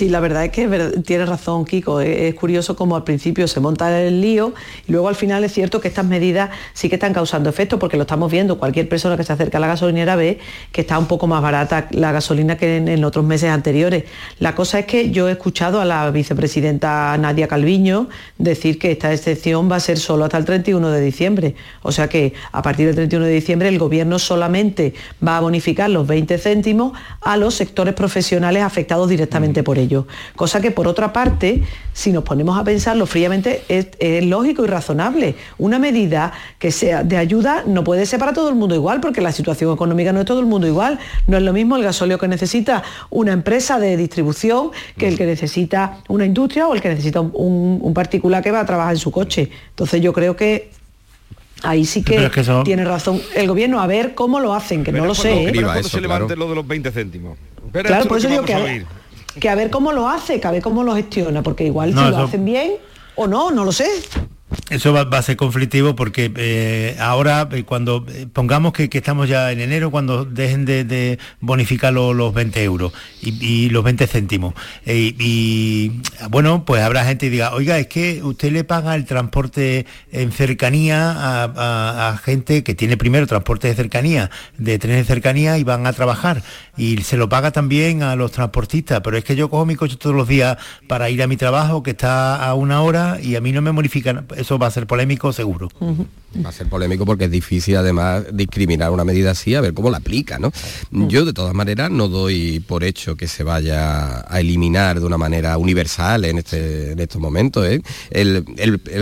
La verdad es que tiene razón Kiko. Es, curioso como al principio se monta el lío y luego al final es cierto que estas medidas sí que están causando efecto porque lo estamos viendo. Cualquier persona que se acerca a la gasolinera ve que está un poco más barata la gasolina que en, otros meses anteriores. La cosa es que yo he escuchado a la vicepresidenta Nadia Calviño decir que esta excepción va a ser solo hasta el 31 de diciembre. O sea que a partir del 31 de diciembre el gobierno solamente va a bonificar los 20 céntimos a los sectores profesionales afectados directamente por ello. Cosa que por otra parte, si nos ponemos a pensarlo fríamente, es, lógico y razonable. Una medida que sea de ayuda no puede ser para todo el mundo igual, porque la situación económica no es todo el mundo igual. No es lo mismo el gasóleo que necesita una empresa de distribución que el que necesita una industria o el que necesita un, particular que va a trabajar en su coche. Entonces yo creo que Ahí sí que, tiene razón el gobierno, a ver cómo lo hacen, que no lo sé. ¿eh? se levante lo de los 20 céntimos. claro, por eso digo que, que a ver cómo lo hace, que a ver cómo lo gestiona, porque igual si lo hacen bien o no, no lo sé. Eso va, a ser conflictivo porque eh, ahora eh, cuando eh, pongamos que, estamos ya en enero, cuando dejen de, bonificar los 20 euros y, los 20 céntimos, y bueno, pues habrá gente que diga, oiga, es que usted le paga el transporte en cercanía a, gente que tiene primero transporte de cercanía, de trenes de cercanía y van a trabajar, y se lo paga también a los transportistas, pero es que yo cojo mi coche todos los días para ir a mi trabajo, que está a una hora, y a mí no me bonifican eso va a ser polémico seguro. Va a ser polémico porque es difícil además discriminar una medida así, a ver cómo la aplica, ¿no? Yo de todas maneras no doy por hecho que se vaya a eliminar de una manera universal en, este, en estos momentos. ¿eh? El,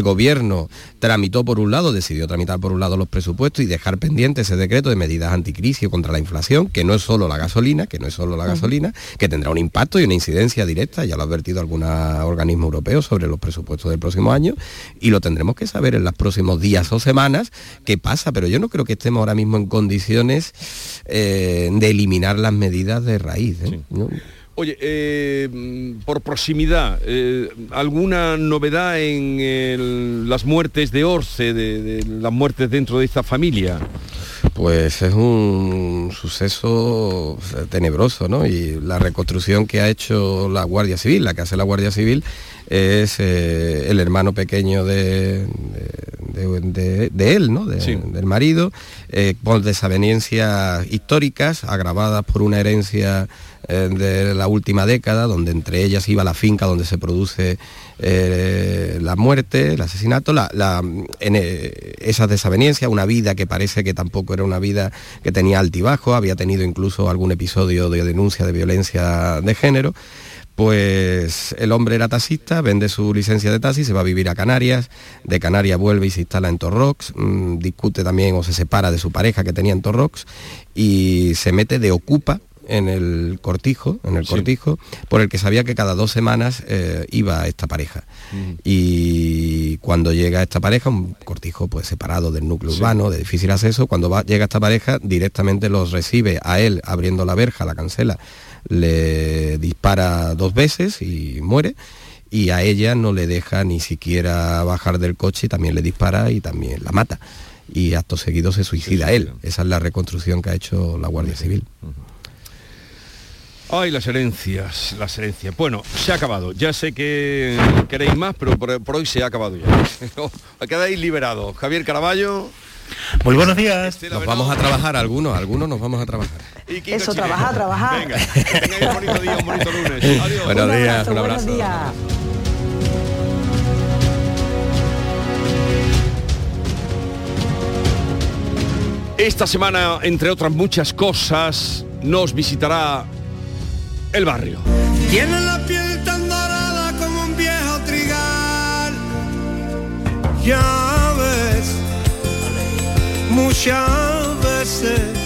gobierno tramitó por un lado, decidió tramitar por un lado los presupuestos y dejar pendiente ese decreto de medidas anticrisis contra la inflación, que no es solo la gasolina, que no es solo la gasolina, que tendrá un impacto y una incidencia directa, ya lo ha advertido algún organismo europeo sobre los presupuestos del próximo año, y lo tendremos que saber en los próximos días o semanas qué pasa, pero yo no creo que estemos ahora mismo en condiciones eh, de eliminar las medidas de raíz. ¿eh? Oye, eh, por proximidad, ¿alguna novedad en las muertes de Orce, de, las muertes dentro de esta familia? Pues es un suceso tenebroso, ¿no? Y la reconstrucción que ha hecho la Guardia Civil, la que hace la Guardia Civil, es el hermano pequeño de, de, él, ¿no? del marido, eh, por desavenencias históricas agravadas por una herencia eh, de la última década, donde entre ellas iba la finca donde se produce eh, la muerte, el asesinato, la, en, esas desavenencias, una vida que parece que tampoco era una vida que tenía altibajo, había tenido incluso algún episodio de denuncia de violencia de género pues el hombre era taxista, vende su licencia de taxi, se va a vivir a Canarias, de Canarias vuelve y se instala en Torrox, mm, discute también o se separa de su pareja que tenía en Torrox y se mete de ocupa en el cortijo, en el cortijo, por el que sabía que cada dos semanas eh, iba esta pareja. Y cuando llega esta pareja, un cortijo pues separado del núcleo urbano, de difícil acceso, cuando va, llega esta pareja, directamente los recibe a él abriendo la verja, la cancela, le dispara dos veces y muere y a ella no le deja ni siquiera bajar del coche y también le dispara y también la mata. Y acto seguido se suicida él. Esa es la reconstrucción que ha hecho la Guardia Civil. Ay, las herencias, las herencias. Bueno, se ha acabado. Ya sé que queréis más, pero por, hoy se ha acabado ya. (laughs) Quedáis liberados. Javier Caraballo. Muy buenos días. Nos vamos a trabajar algunos, algunos nos vamos a trabajar. Eso, trabajar, trabajar. Venga, que tengáis un bonito día, un bonito lunes. (laughs) Adiós. Buenos días, un abrazo. Esta semana, entre otras muchas cosas, nos visitará el barrio. Tiene la piel tan dorada como un viejo trigal. Ya ves, muchas veces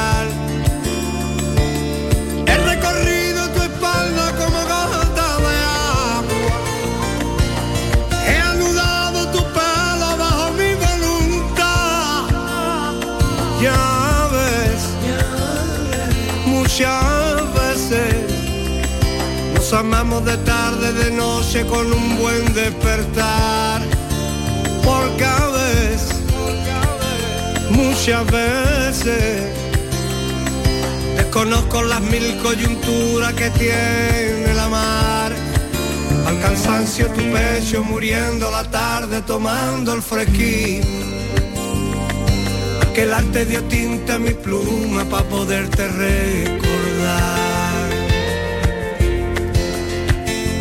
De tarde, de noche con un buen despertar. Porque a veces, muchas veces, desconozco las mil coyunturas que tiene la mar. Al cansancio tu pecho muriendo la tarde tomando el fresquín. Que el arte dio tinta a mi pluma para poderte recordar.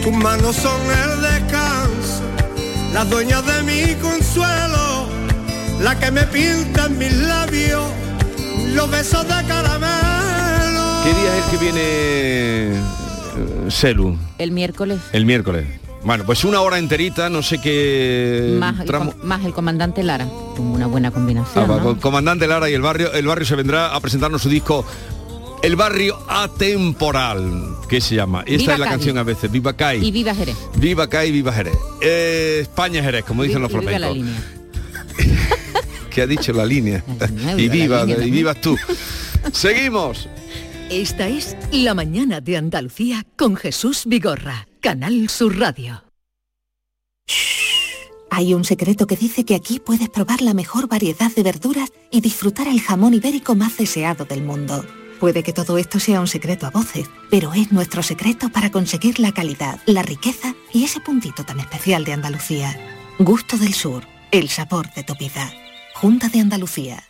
Tus manos son el descanso, las dueñas de mi consuelo, la que me pinta en mis labios, los besos de caramelo. ¿Qué día es el que viene eh, Selu? El miércoles. El miércoles. Bueno, pues una hora enterita, no sé qué Más el, tramo- com- más el comandante Lara. Una buena combinación. Ah, Comandante Lara y el barrio, el barrio se vendrá a presentarnos su disco El barrio atemporal, que se llama. Esta Viva es la Cádiz. canción a veces, Viva Cai. Y viva Jerez. Viva Cai, viva Jerez. Eh, España Jerez, como dicen Y- los viva la flamencos. línea. (laughs) ¿Qué ha dicho la línea? línea, y viva viva, línea y vivas tú. Seguimos. Esta es La mañana de Andalucía con Jesús Vigorra, Canal Sur Radio. Hay un secreto que dice que aquí puedes probar la mejor variedad de verduras y disfrutar el jamón ibérico más deseado del mundo. Puede que todo esto sea un secreto a voces, pero es nuestro secreto para conseguir la calidad, la riqueza y ese puntito tan especial de Andalucía. Gusto del Sur, el sabor de tu vida. Junta de Andalucía.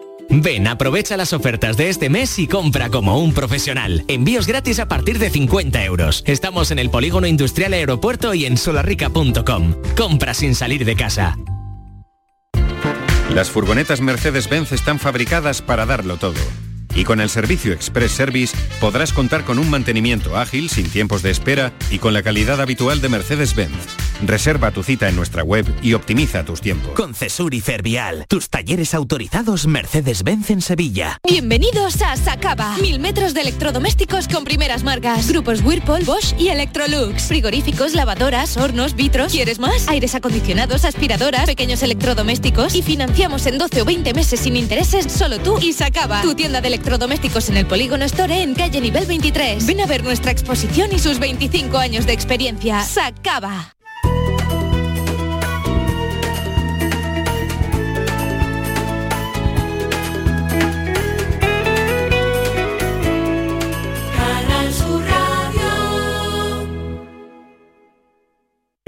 Ven, aprovecha las ofertas de este mes y compra como un profesional. Envíos gratis a partir de 50 euros. Estamos en el Polígono Industrial Aeropuerto y en solarrica.com. Compra sin salir de casa. Las furgonetas Mercedes-Benz están fabricadas para darlo todo. Y con el servicio Express Service podrás contar con un mantenimiento ágil, sin tiempos de espera y con la calidad habitual de Mercedes-Benz. Reserva tu cita en nuestra web y optimiza tus tiempos. Con Cesur y Fervial, tus talleres autorizados Mercedes-Benz en Sevilla. Bienvenidos a Sacaba. Mil metros de electrodomésticos con primeras marcas. Grupos Whirlpool, Bosch y Electrolux. Frigoríficos, lavadoras, hornos, vitros. ¿Quieres más? Aires acondicionados, aspiradoras, pequeños electrodomésticos. Y financiamos en 12 o 20 meses sin intereses solo tú y Sacaba. Tu tienda de electrodomésticos en el Polígono Store en calle nivel 23. Ven a ver nuestra exposición y sus 25 años de experiencia. Sacaba.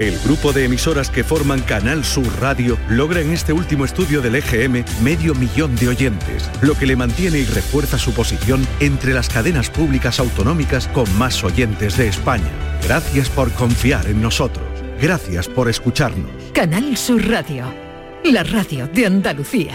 El grupo de emisoras que forman Canal Sur Radio logra en este último estudio del EGM medio millón de oyentes, lo que le mantiene y refuerza su posición entre las cadenas públicas autonómicas con más oyentes de España. Gracias por confiar en nosotros. Gracias por escucharnos. Canal Sur Radio, la radio de Andalucía.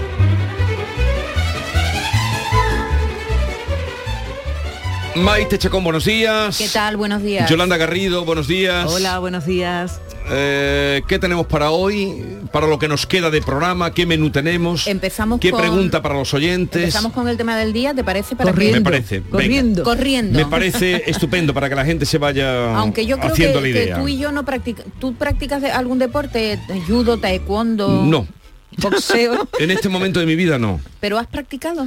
Maite Chacón, buenos días. ¿Qué tal? Buenos días. Yolanda Garrido, buenos días. Hola, buenos días. Eh, ¿Qué tenemos para hoy? Para lo que nos queda de programa, ¿qué menú tenemos? Empezamos ¿Qué con- pregunta para los oyentes? Empezamos con el tema del día, ¿te parece? Para Me que... parece. venga. Corriendo. Corriendo. Me parece (laughs) estupendo para que la gente se vaya Aunque yo creo haciendo que, la que idea. tú y yo no practicamos. ¿Tú practicas algún deporte? Judo, taekwondo. No. Boxeo. En este momento de mi vida no. ¿Pero has practicado?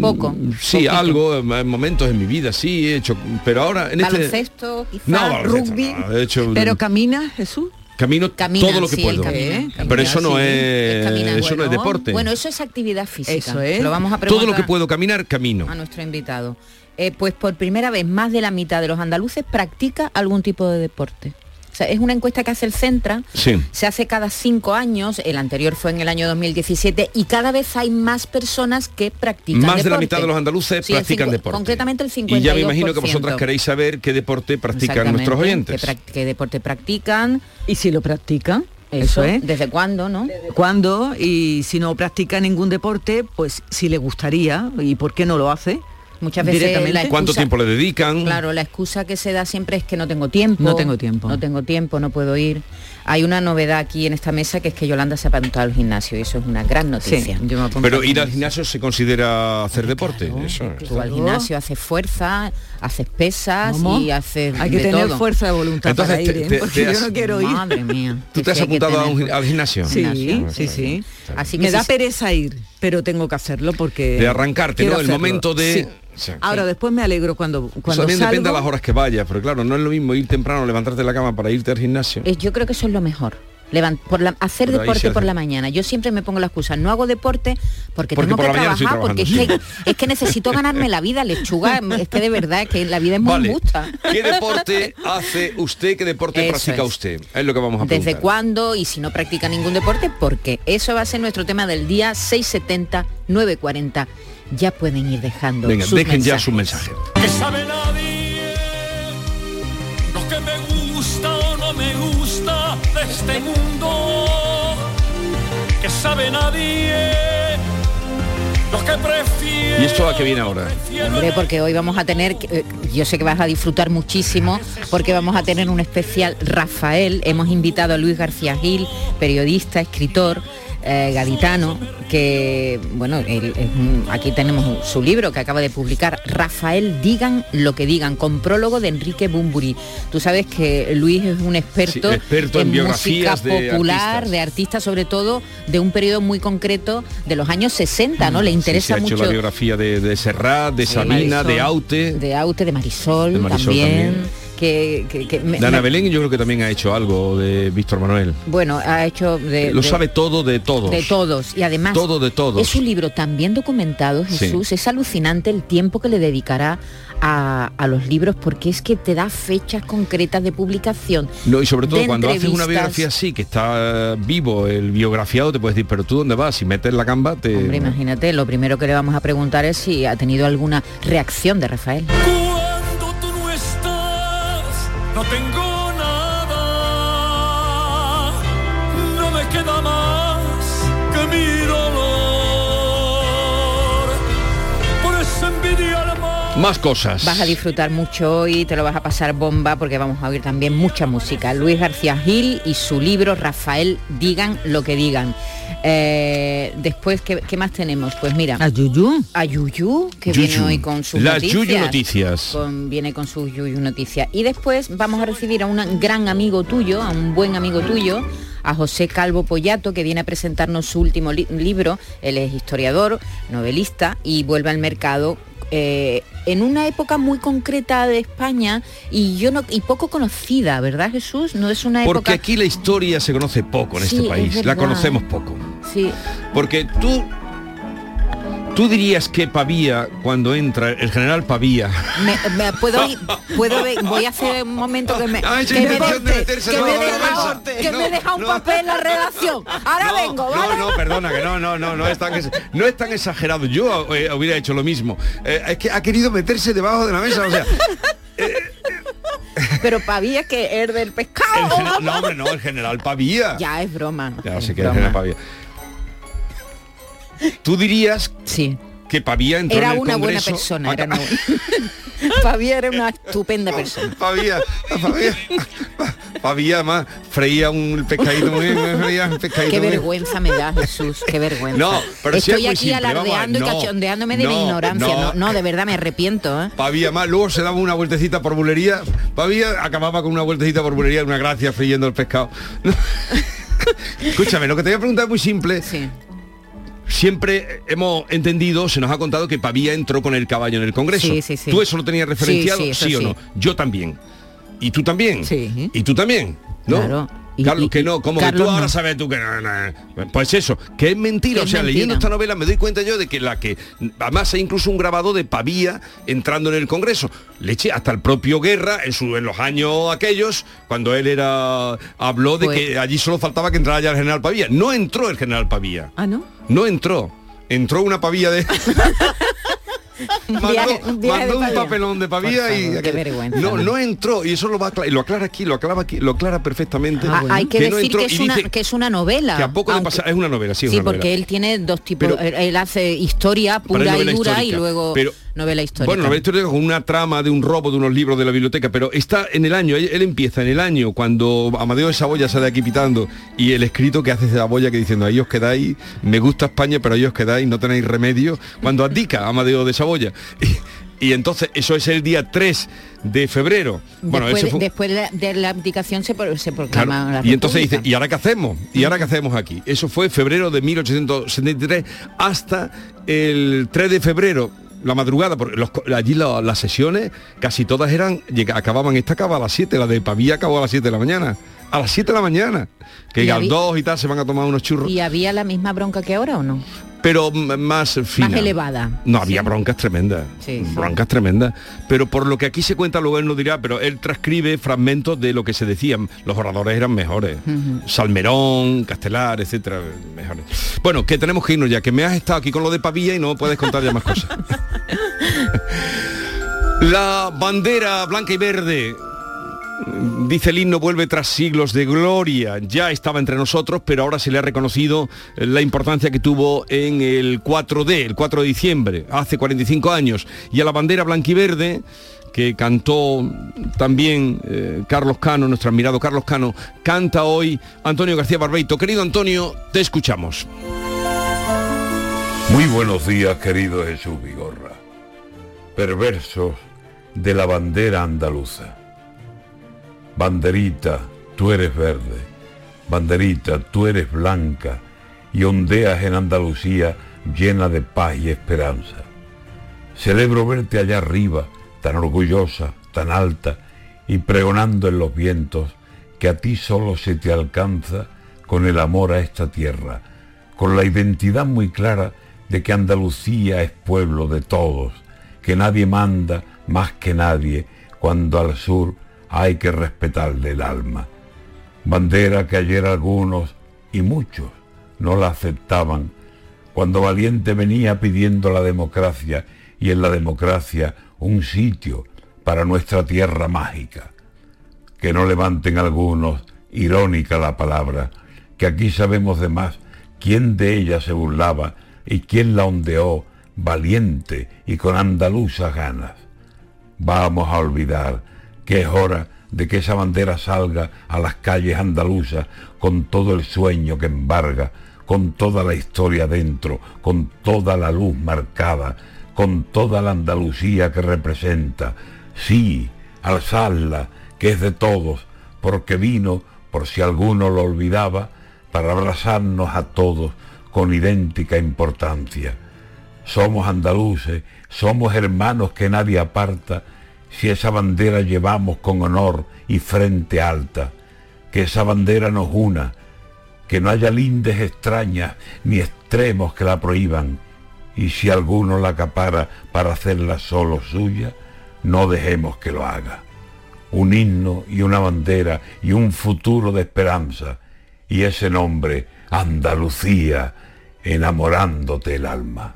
Poco. Sí, Poquito. algo, en momentos en mi vida, sí he hecho, pero ahora en este... Baloncesto, quizá. No, baloncesto, rugby. no, he hecho, Pero camina, Jesús. camino Camina, todo lo que sí, puedo. camina, ¿Eh? Pero eso no sí. es, Camina, eso no es deporte. Bueno, eso es actividad física. Eso es. Lo vamos a preguntar todo lo que puedo caminar, camino. a nuestro invitado. Eh, pues por primera vez más de la mitad de los andaluces practica algún tipo de deporte. Sea, es una encuesta que hace el Centra, Sí. se hace cada cinco años, el anterior fue en el año 2017, y cada vez hay más personas que practican Más de la mitad de los andaluces Sí, practican deporte. Concretamente el 52%. Y ya me imagino que vosotras queréis saber qué deporte practican nuestros oyentes. ¿Qué, prac- qué deporte practican? Y si lo practican, Eso, eso es. ¿Desde cuándo, no? ¿Cuándo? Y si no practica ningún deporte, pues si le gustaría, ¿y por qué no lo hace? Muchas veces Directamente. la ¿Cuánto excusa- tiempo le dedican? Claro, la excusa que se da siempre es que no tengo tiempo. No tengo tiempo. No tengo tiempo, no puedo ir. Hay una novedad aquí en esta mesa que es que Yolanda se ha apuntado al gimnasio y eso es una gran noticia. yo me apunto Pero ir al gimnasio. se considera hacer deporte. Eso es. Tú al gimnasio haces fuerza, haces pesas ¿Cómo? y haces Hay que de tener todo. fuerza de voluntad Entonces, para ir, ¿eh? te- porque te has- yo no quiero ir. Madre mía. (laughs) ¿Tú te has apuntado a un al gimnasio? Sí, Gimnasio. sí, sí. Así que Me da pereza ir, pero tengo que hacerlo porque... De arrancarte, ¿no? El momento de... Sí. Ahora, después me alegro cuando, eso cuando también salgo... depende de las horas que vayas, pero claro, no es lo mismo ir temprano, levantarte de la cama para irte al gimnasio. Eh, Yo creo que eso es lo mejor. Levan- por la- hacer deporte por la mañana. Yo siempre me pongo la excusa, no hago deporte porque, Porque tengo por que trabajar, porque es que, trabajando. es que necesito ganarme la vida, lechuga, (laughs) es que de verdad es que la vida es muy Vale. injusta. ¿Qué deporte hace usted? ¿Qué deporte Eso practica es. usted? Es lo que vamos a preguntar. ¿Desde cuándo? Y si no practica ningún deporte, ¿por qué? Eso va a ser nuestro tema del día 670-940. Ya pueden ir dejando Venga, sus dejen ya su mensaje. Que sabe nadie lo que me gusta me gusta de este mundo. Que sabe nadie lo que prefiere. ¿Y esto a qué viene ahora? Hombre, porque hoy vamos a tener, eh, yo sé que vas a disfrutar muchísimo, porque vamos a tener un especial Rafael. Hemos invitado a Luis García Gil, periodista, escritor, eh, gaditano, que, bueno, él aquí tenemos su libro que acaba de publicar, Rafael, digan lo que digan, con prólogo de Enrique Bumburi. Tú sabes que Luis es un experto, Sí, experto en música biografías de popular, artistas. de artistas, sobre todo de un periodo muy concreto de los años 60, ¿no? Le Sí, se interesa ha hecho mucho la biografía de, de Serrat, de Sí, Sabina, Marisol. de Aute, de Aute, de Marisol, De Marisol también. también. Que, que- que me- de Ana me- Belén yo creo que también ha hecho algo de Víctor Manuel. bueno, ha hecho de, Lo de- sabe todo de todos. de todos y además Todo de todos. es un libro tan bien documentado, Sí. Jesús. Es alucinante el tiempo que le dedicará a, a los libros porque es que te da fechas concretas de publicación. No, y sobre todo cuando haces una biografía así, que está vivo el biografiado, te puedes decir, pero tú dónde vas, si metes la gamba, te... Hombre, imagínate, lo primero que le vamos a preguntar es si ha tenido alguna reacción de Rafael. No tengo Más cosas. Vas a disfrutar mucho hoy, te lo vas a pasar bomba porque vamos a oír también mucha música. Luis García Gil y su libro Rafael, digan lo que digan. Eh, después, ¿qué, qué más tenemos? Pues mira. A Yuyu. A Yuyu, que Yuyu. viene hoy con sus Las noticias. Yuyu noticias. Con- viene con sus Yuyu noticias. Y después vamos a recibir a un gran amigo tuyo, a un buen amigo tuyo, a José Calvo Pollato, que viene a presentarnos su último li- libro. Él es historiador, novelista y vuelve al mercado eh, en una época muy concreta de España y yo no y poco conocida, ¿verdad Jesús? No es una Porque época. aquí la historia se conoce poco en Sí, este es país, la conocemos poco. Sí. Porque tú, tú dirías que Pavía, cuando entra, el general Pavía, Me, me- puedo ir, puedo ver- voy a hacer un momento que me hecho que me, intención de que me deja, que No, me deja un no. papel en la redacción. Ahora vengo, ¿vale? No, no, perdona, que no, no, no, no es tan, no es tan exagerado. Yo eh, hubiera hecho lo mismo. Eh, es que ha querido meterse debajo de la mesa, o sea, Pero Pavía que es del el pescado. no, hombre, no, el general Pavía. Ya es broma. Ya sé que es el general Pavía. Tú dirías sí. que Pavía entró Era en el una buena persona. Era una... (laughs) Pavía era una estupenda persona. Pavía, Pavía, Pavía además freía un pescadito muy bien, freía un pescadito Qué bien. vergüenza me da, Jesús, qué vergüenza. No, pero sí Estoy es aquí simple, vamos alardeando y no, cachondeándome de mi no, ignorancia. no. No, no, de verdad me arrepiento, ¿eh? Pavía más, luego se daba una vueltecita por bulería. Pavía acababa con una vueltecita por bulería, una gracia friendo el pescado. (laughs) Escúchame, lo que te voy a preguntar es muy simple. Siempre hemos entendido, se nos ha contado que Pavía entró con el caballo en el Congreso. Sí, sí, sí. ¿Tú eso lo tenías referenciado? Sí, o no? Yo también. ¿Y tú también? Sí. ¿Y tú también? ¿No? Claro. Y- Carlos, y- que no, como que tú ahora sabes tú que no, no. Pues eso, que es mentira. O sea, leyendo esta novela me doy cuenta yo de que la que. Además hay incluso un grabado de Pavía entrando en el Congreso. Leche, hasta el propio Guerra, en, su, en los años aquellos, cuando él era. habló de Pues- que allí solo faltaba que entrara ya el general Pavía. No entró el general Pavía. Ah, ¿no? No entró. Entró una pavía de. (laughs) mandó viaje- un viaje mandó de un Pavía. papelón de pavía y no ¿no? entró y eso lo va a lo aclara aquí lo aclara aquí lo aclara perfectamente Ah, Hay que, no decir entró que es, una, dice que es una novela. que a poco de pasar es una novela sí, es Sí, una porque novela. él tiene dos tipos. Pero- él, hace historia pura y dura y luego Pero- novela histórica. Bueno, novela histórica con una trama de un robo de unos libros de la biblioteca, pero está en el año, él, él empieza en el año cuando Amadeo de Saboya sale aquí pitando y el escrito que hace de Saboya que diciendo ahí os quedáis, me gusta España, pero ahí os quedáis, no tenéis remedio, cuando abdica Amadeo de Saboya. (laughs) Y, entonces eso es el día 3 de febrero. Bueno, después, fue- después de la, de la abdicación se, se Claro, proclama la y entonces dice. ¿y ahora qué hacemos? ¿Y ahora qué hacemos aquí? Eso fue febrero de 1873 hasta el 3 de febrero, la madrugada, porque los allí la- las sesiones casi todas eran, acababan, esta acaba a las 7, la de Pavía acabó a las 7 de la mañana. A las 7 de la mañana. Que había- Galdós y tal se van a tomar unos churros. ¿Y había la misma bronca que ahora o no? Pero más fina. Más elevada. No, había broncas tremendas. Sí, sí. broncas tremendas. Pero por lo que aquí se cuenta, luego él no dirá, pero él transcribe fragmentos de lo que se decían. Los oradores eran mejores. Salmerón, Castelar, etcétera, mejores. Bueno, que tenemos que irnos ya, que me has estado aquí con lo de Pavía y no puedes contar ya más cosas. (laughs) La bandera blanca y verde Dice el himno, vuelve tras siglos de gloria. Ya estaba entre nosotros, pero ahora se le ha reconocido la importancia que tuvo en el 4D, el 4 de diciembre, hace 45 años. Y a la bandera blanquiverde, que cantó también eh, Carlos Cano, nuestro admirado Carlos Cano, canta hoy Antonio García Barbeito. Querido Antonio, te escuchamos. Muy buenos días, querido Jesús Vigorra. Perversos de la bandera andaluza. Banderita, tú eres verde. Banderita, tú eres blanca y ondeas en Andalucía llena de paz y esperanza. Celebro verte allá arriba, tan orgullosa, tan alta y pregonando en los vientos que a ti solo se te alcanza con el amor a esta tierra, con la identidad muy clara de que Andalucía es pueblo de todos, que nadie manda más que nadie cuando al sur hay que respetarle el alma. Bandera que ayer algunos y muchos no la aceptaban, cuando Valiente venía pidiendo la democracia y en la democracia un sitio para nuestra tierra mágica. Que no levanten algunos, irónica la palabra, que aquí sabemos de más quién de ella se burlaba y quién la ondeó valiente y con andaluzas ganas. Vamos a olvidar que es hora de que esa bandera salga a las calles andaluzas con todo el sueño que embarga, con toda la historia dentro, con toda la luz marcada, con toda la Andalucía que representa. Sí, alzadla, que es de todos, porque vino, por si alguno lo olvidaba, para abrazarnos a todos con idéntica importancia. Somos andaluces, somos hermanos que nadie aparta, si esa bandera llevamos con honor y frente alta, que esa bandera nos una, que no haya lindes extrañas ni extremos que la prohíban, y si alguno la acapara para hacerla solo suya, no dejemos que lo haga. Un himno y una bandera y un futuro de esperanza, y ese nombre, Andalucía, enamorándote el alma.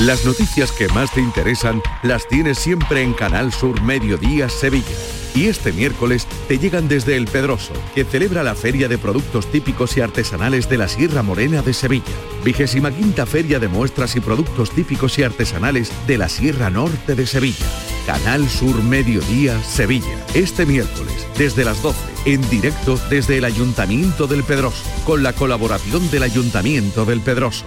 Las noticias que más te interesan las tienes siempre en Canal Sur Mediodía Sevilla. Y este miércoles te llegan desde El Pedroso, que celebra la Feria de Productos Típicos y Artesanales de la Sierra Morena de Sevilla. Vigésima quinta Feria de Muestras y Productos Típicos y Artesanales de la Sierra Norte de Sevilla. Canal Sur Mediodía Sevilla. Este miércoles, desde las 12, en directo desde el Ayuntamiento del Pedroso, con la colaboración del Ayuntamiento del Pedroso.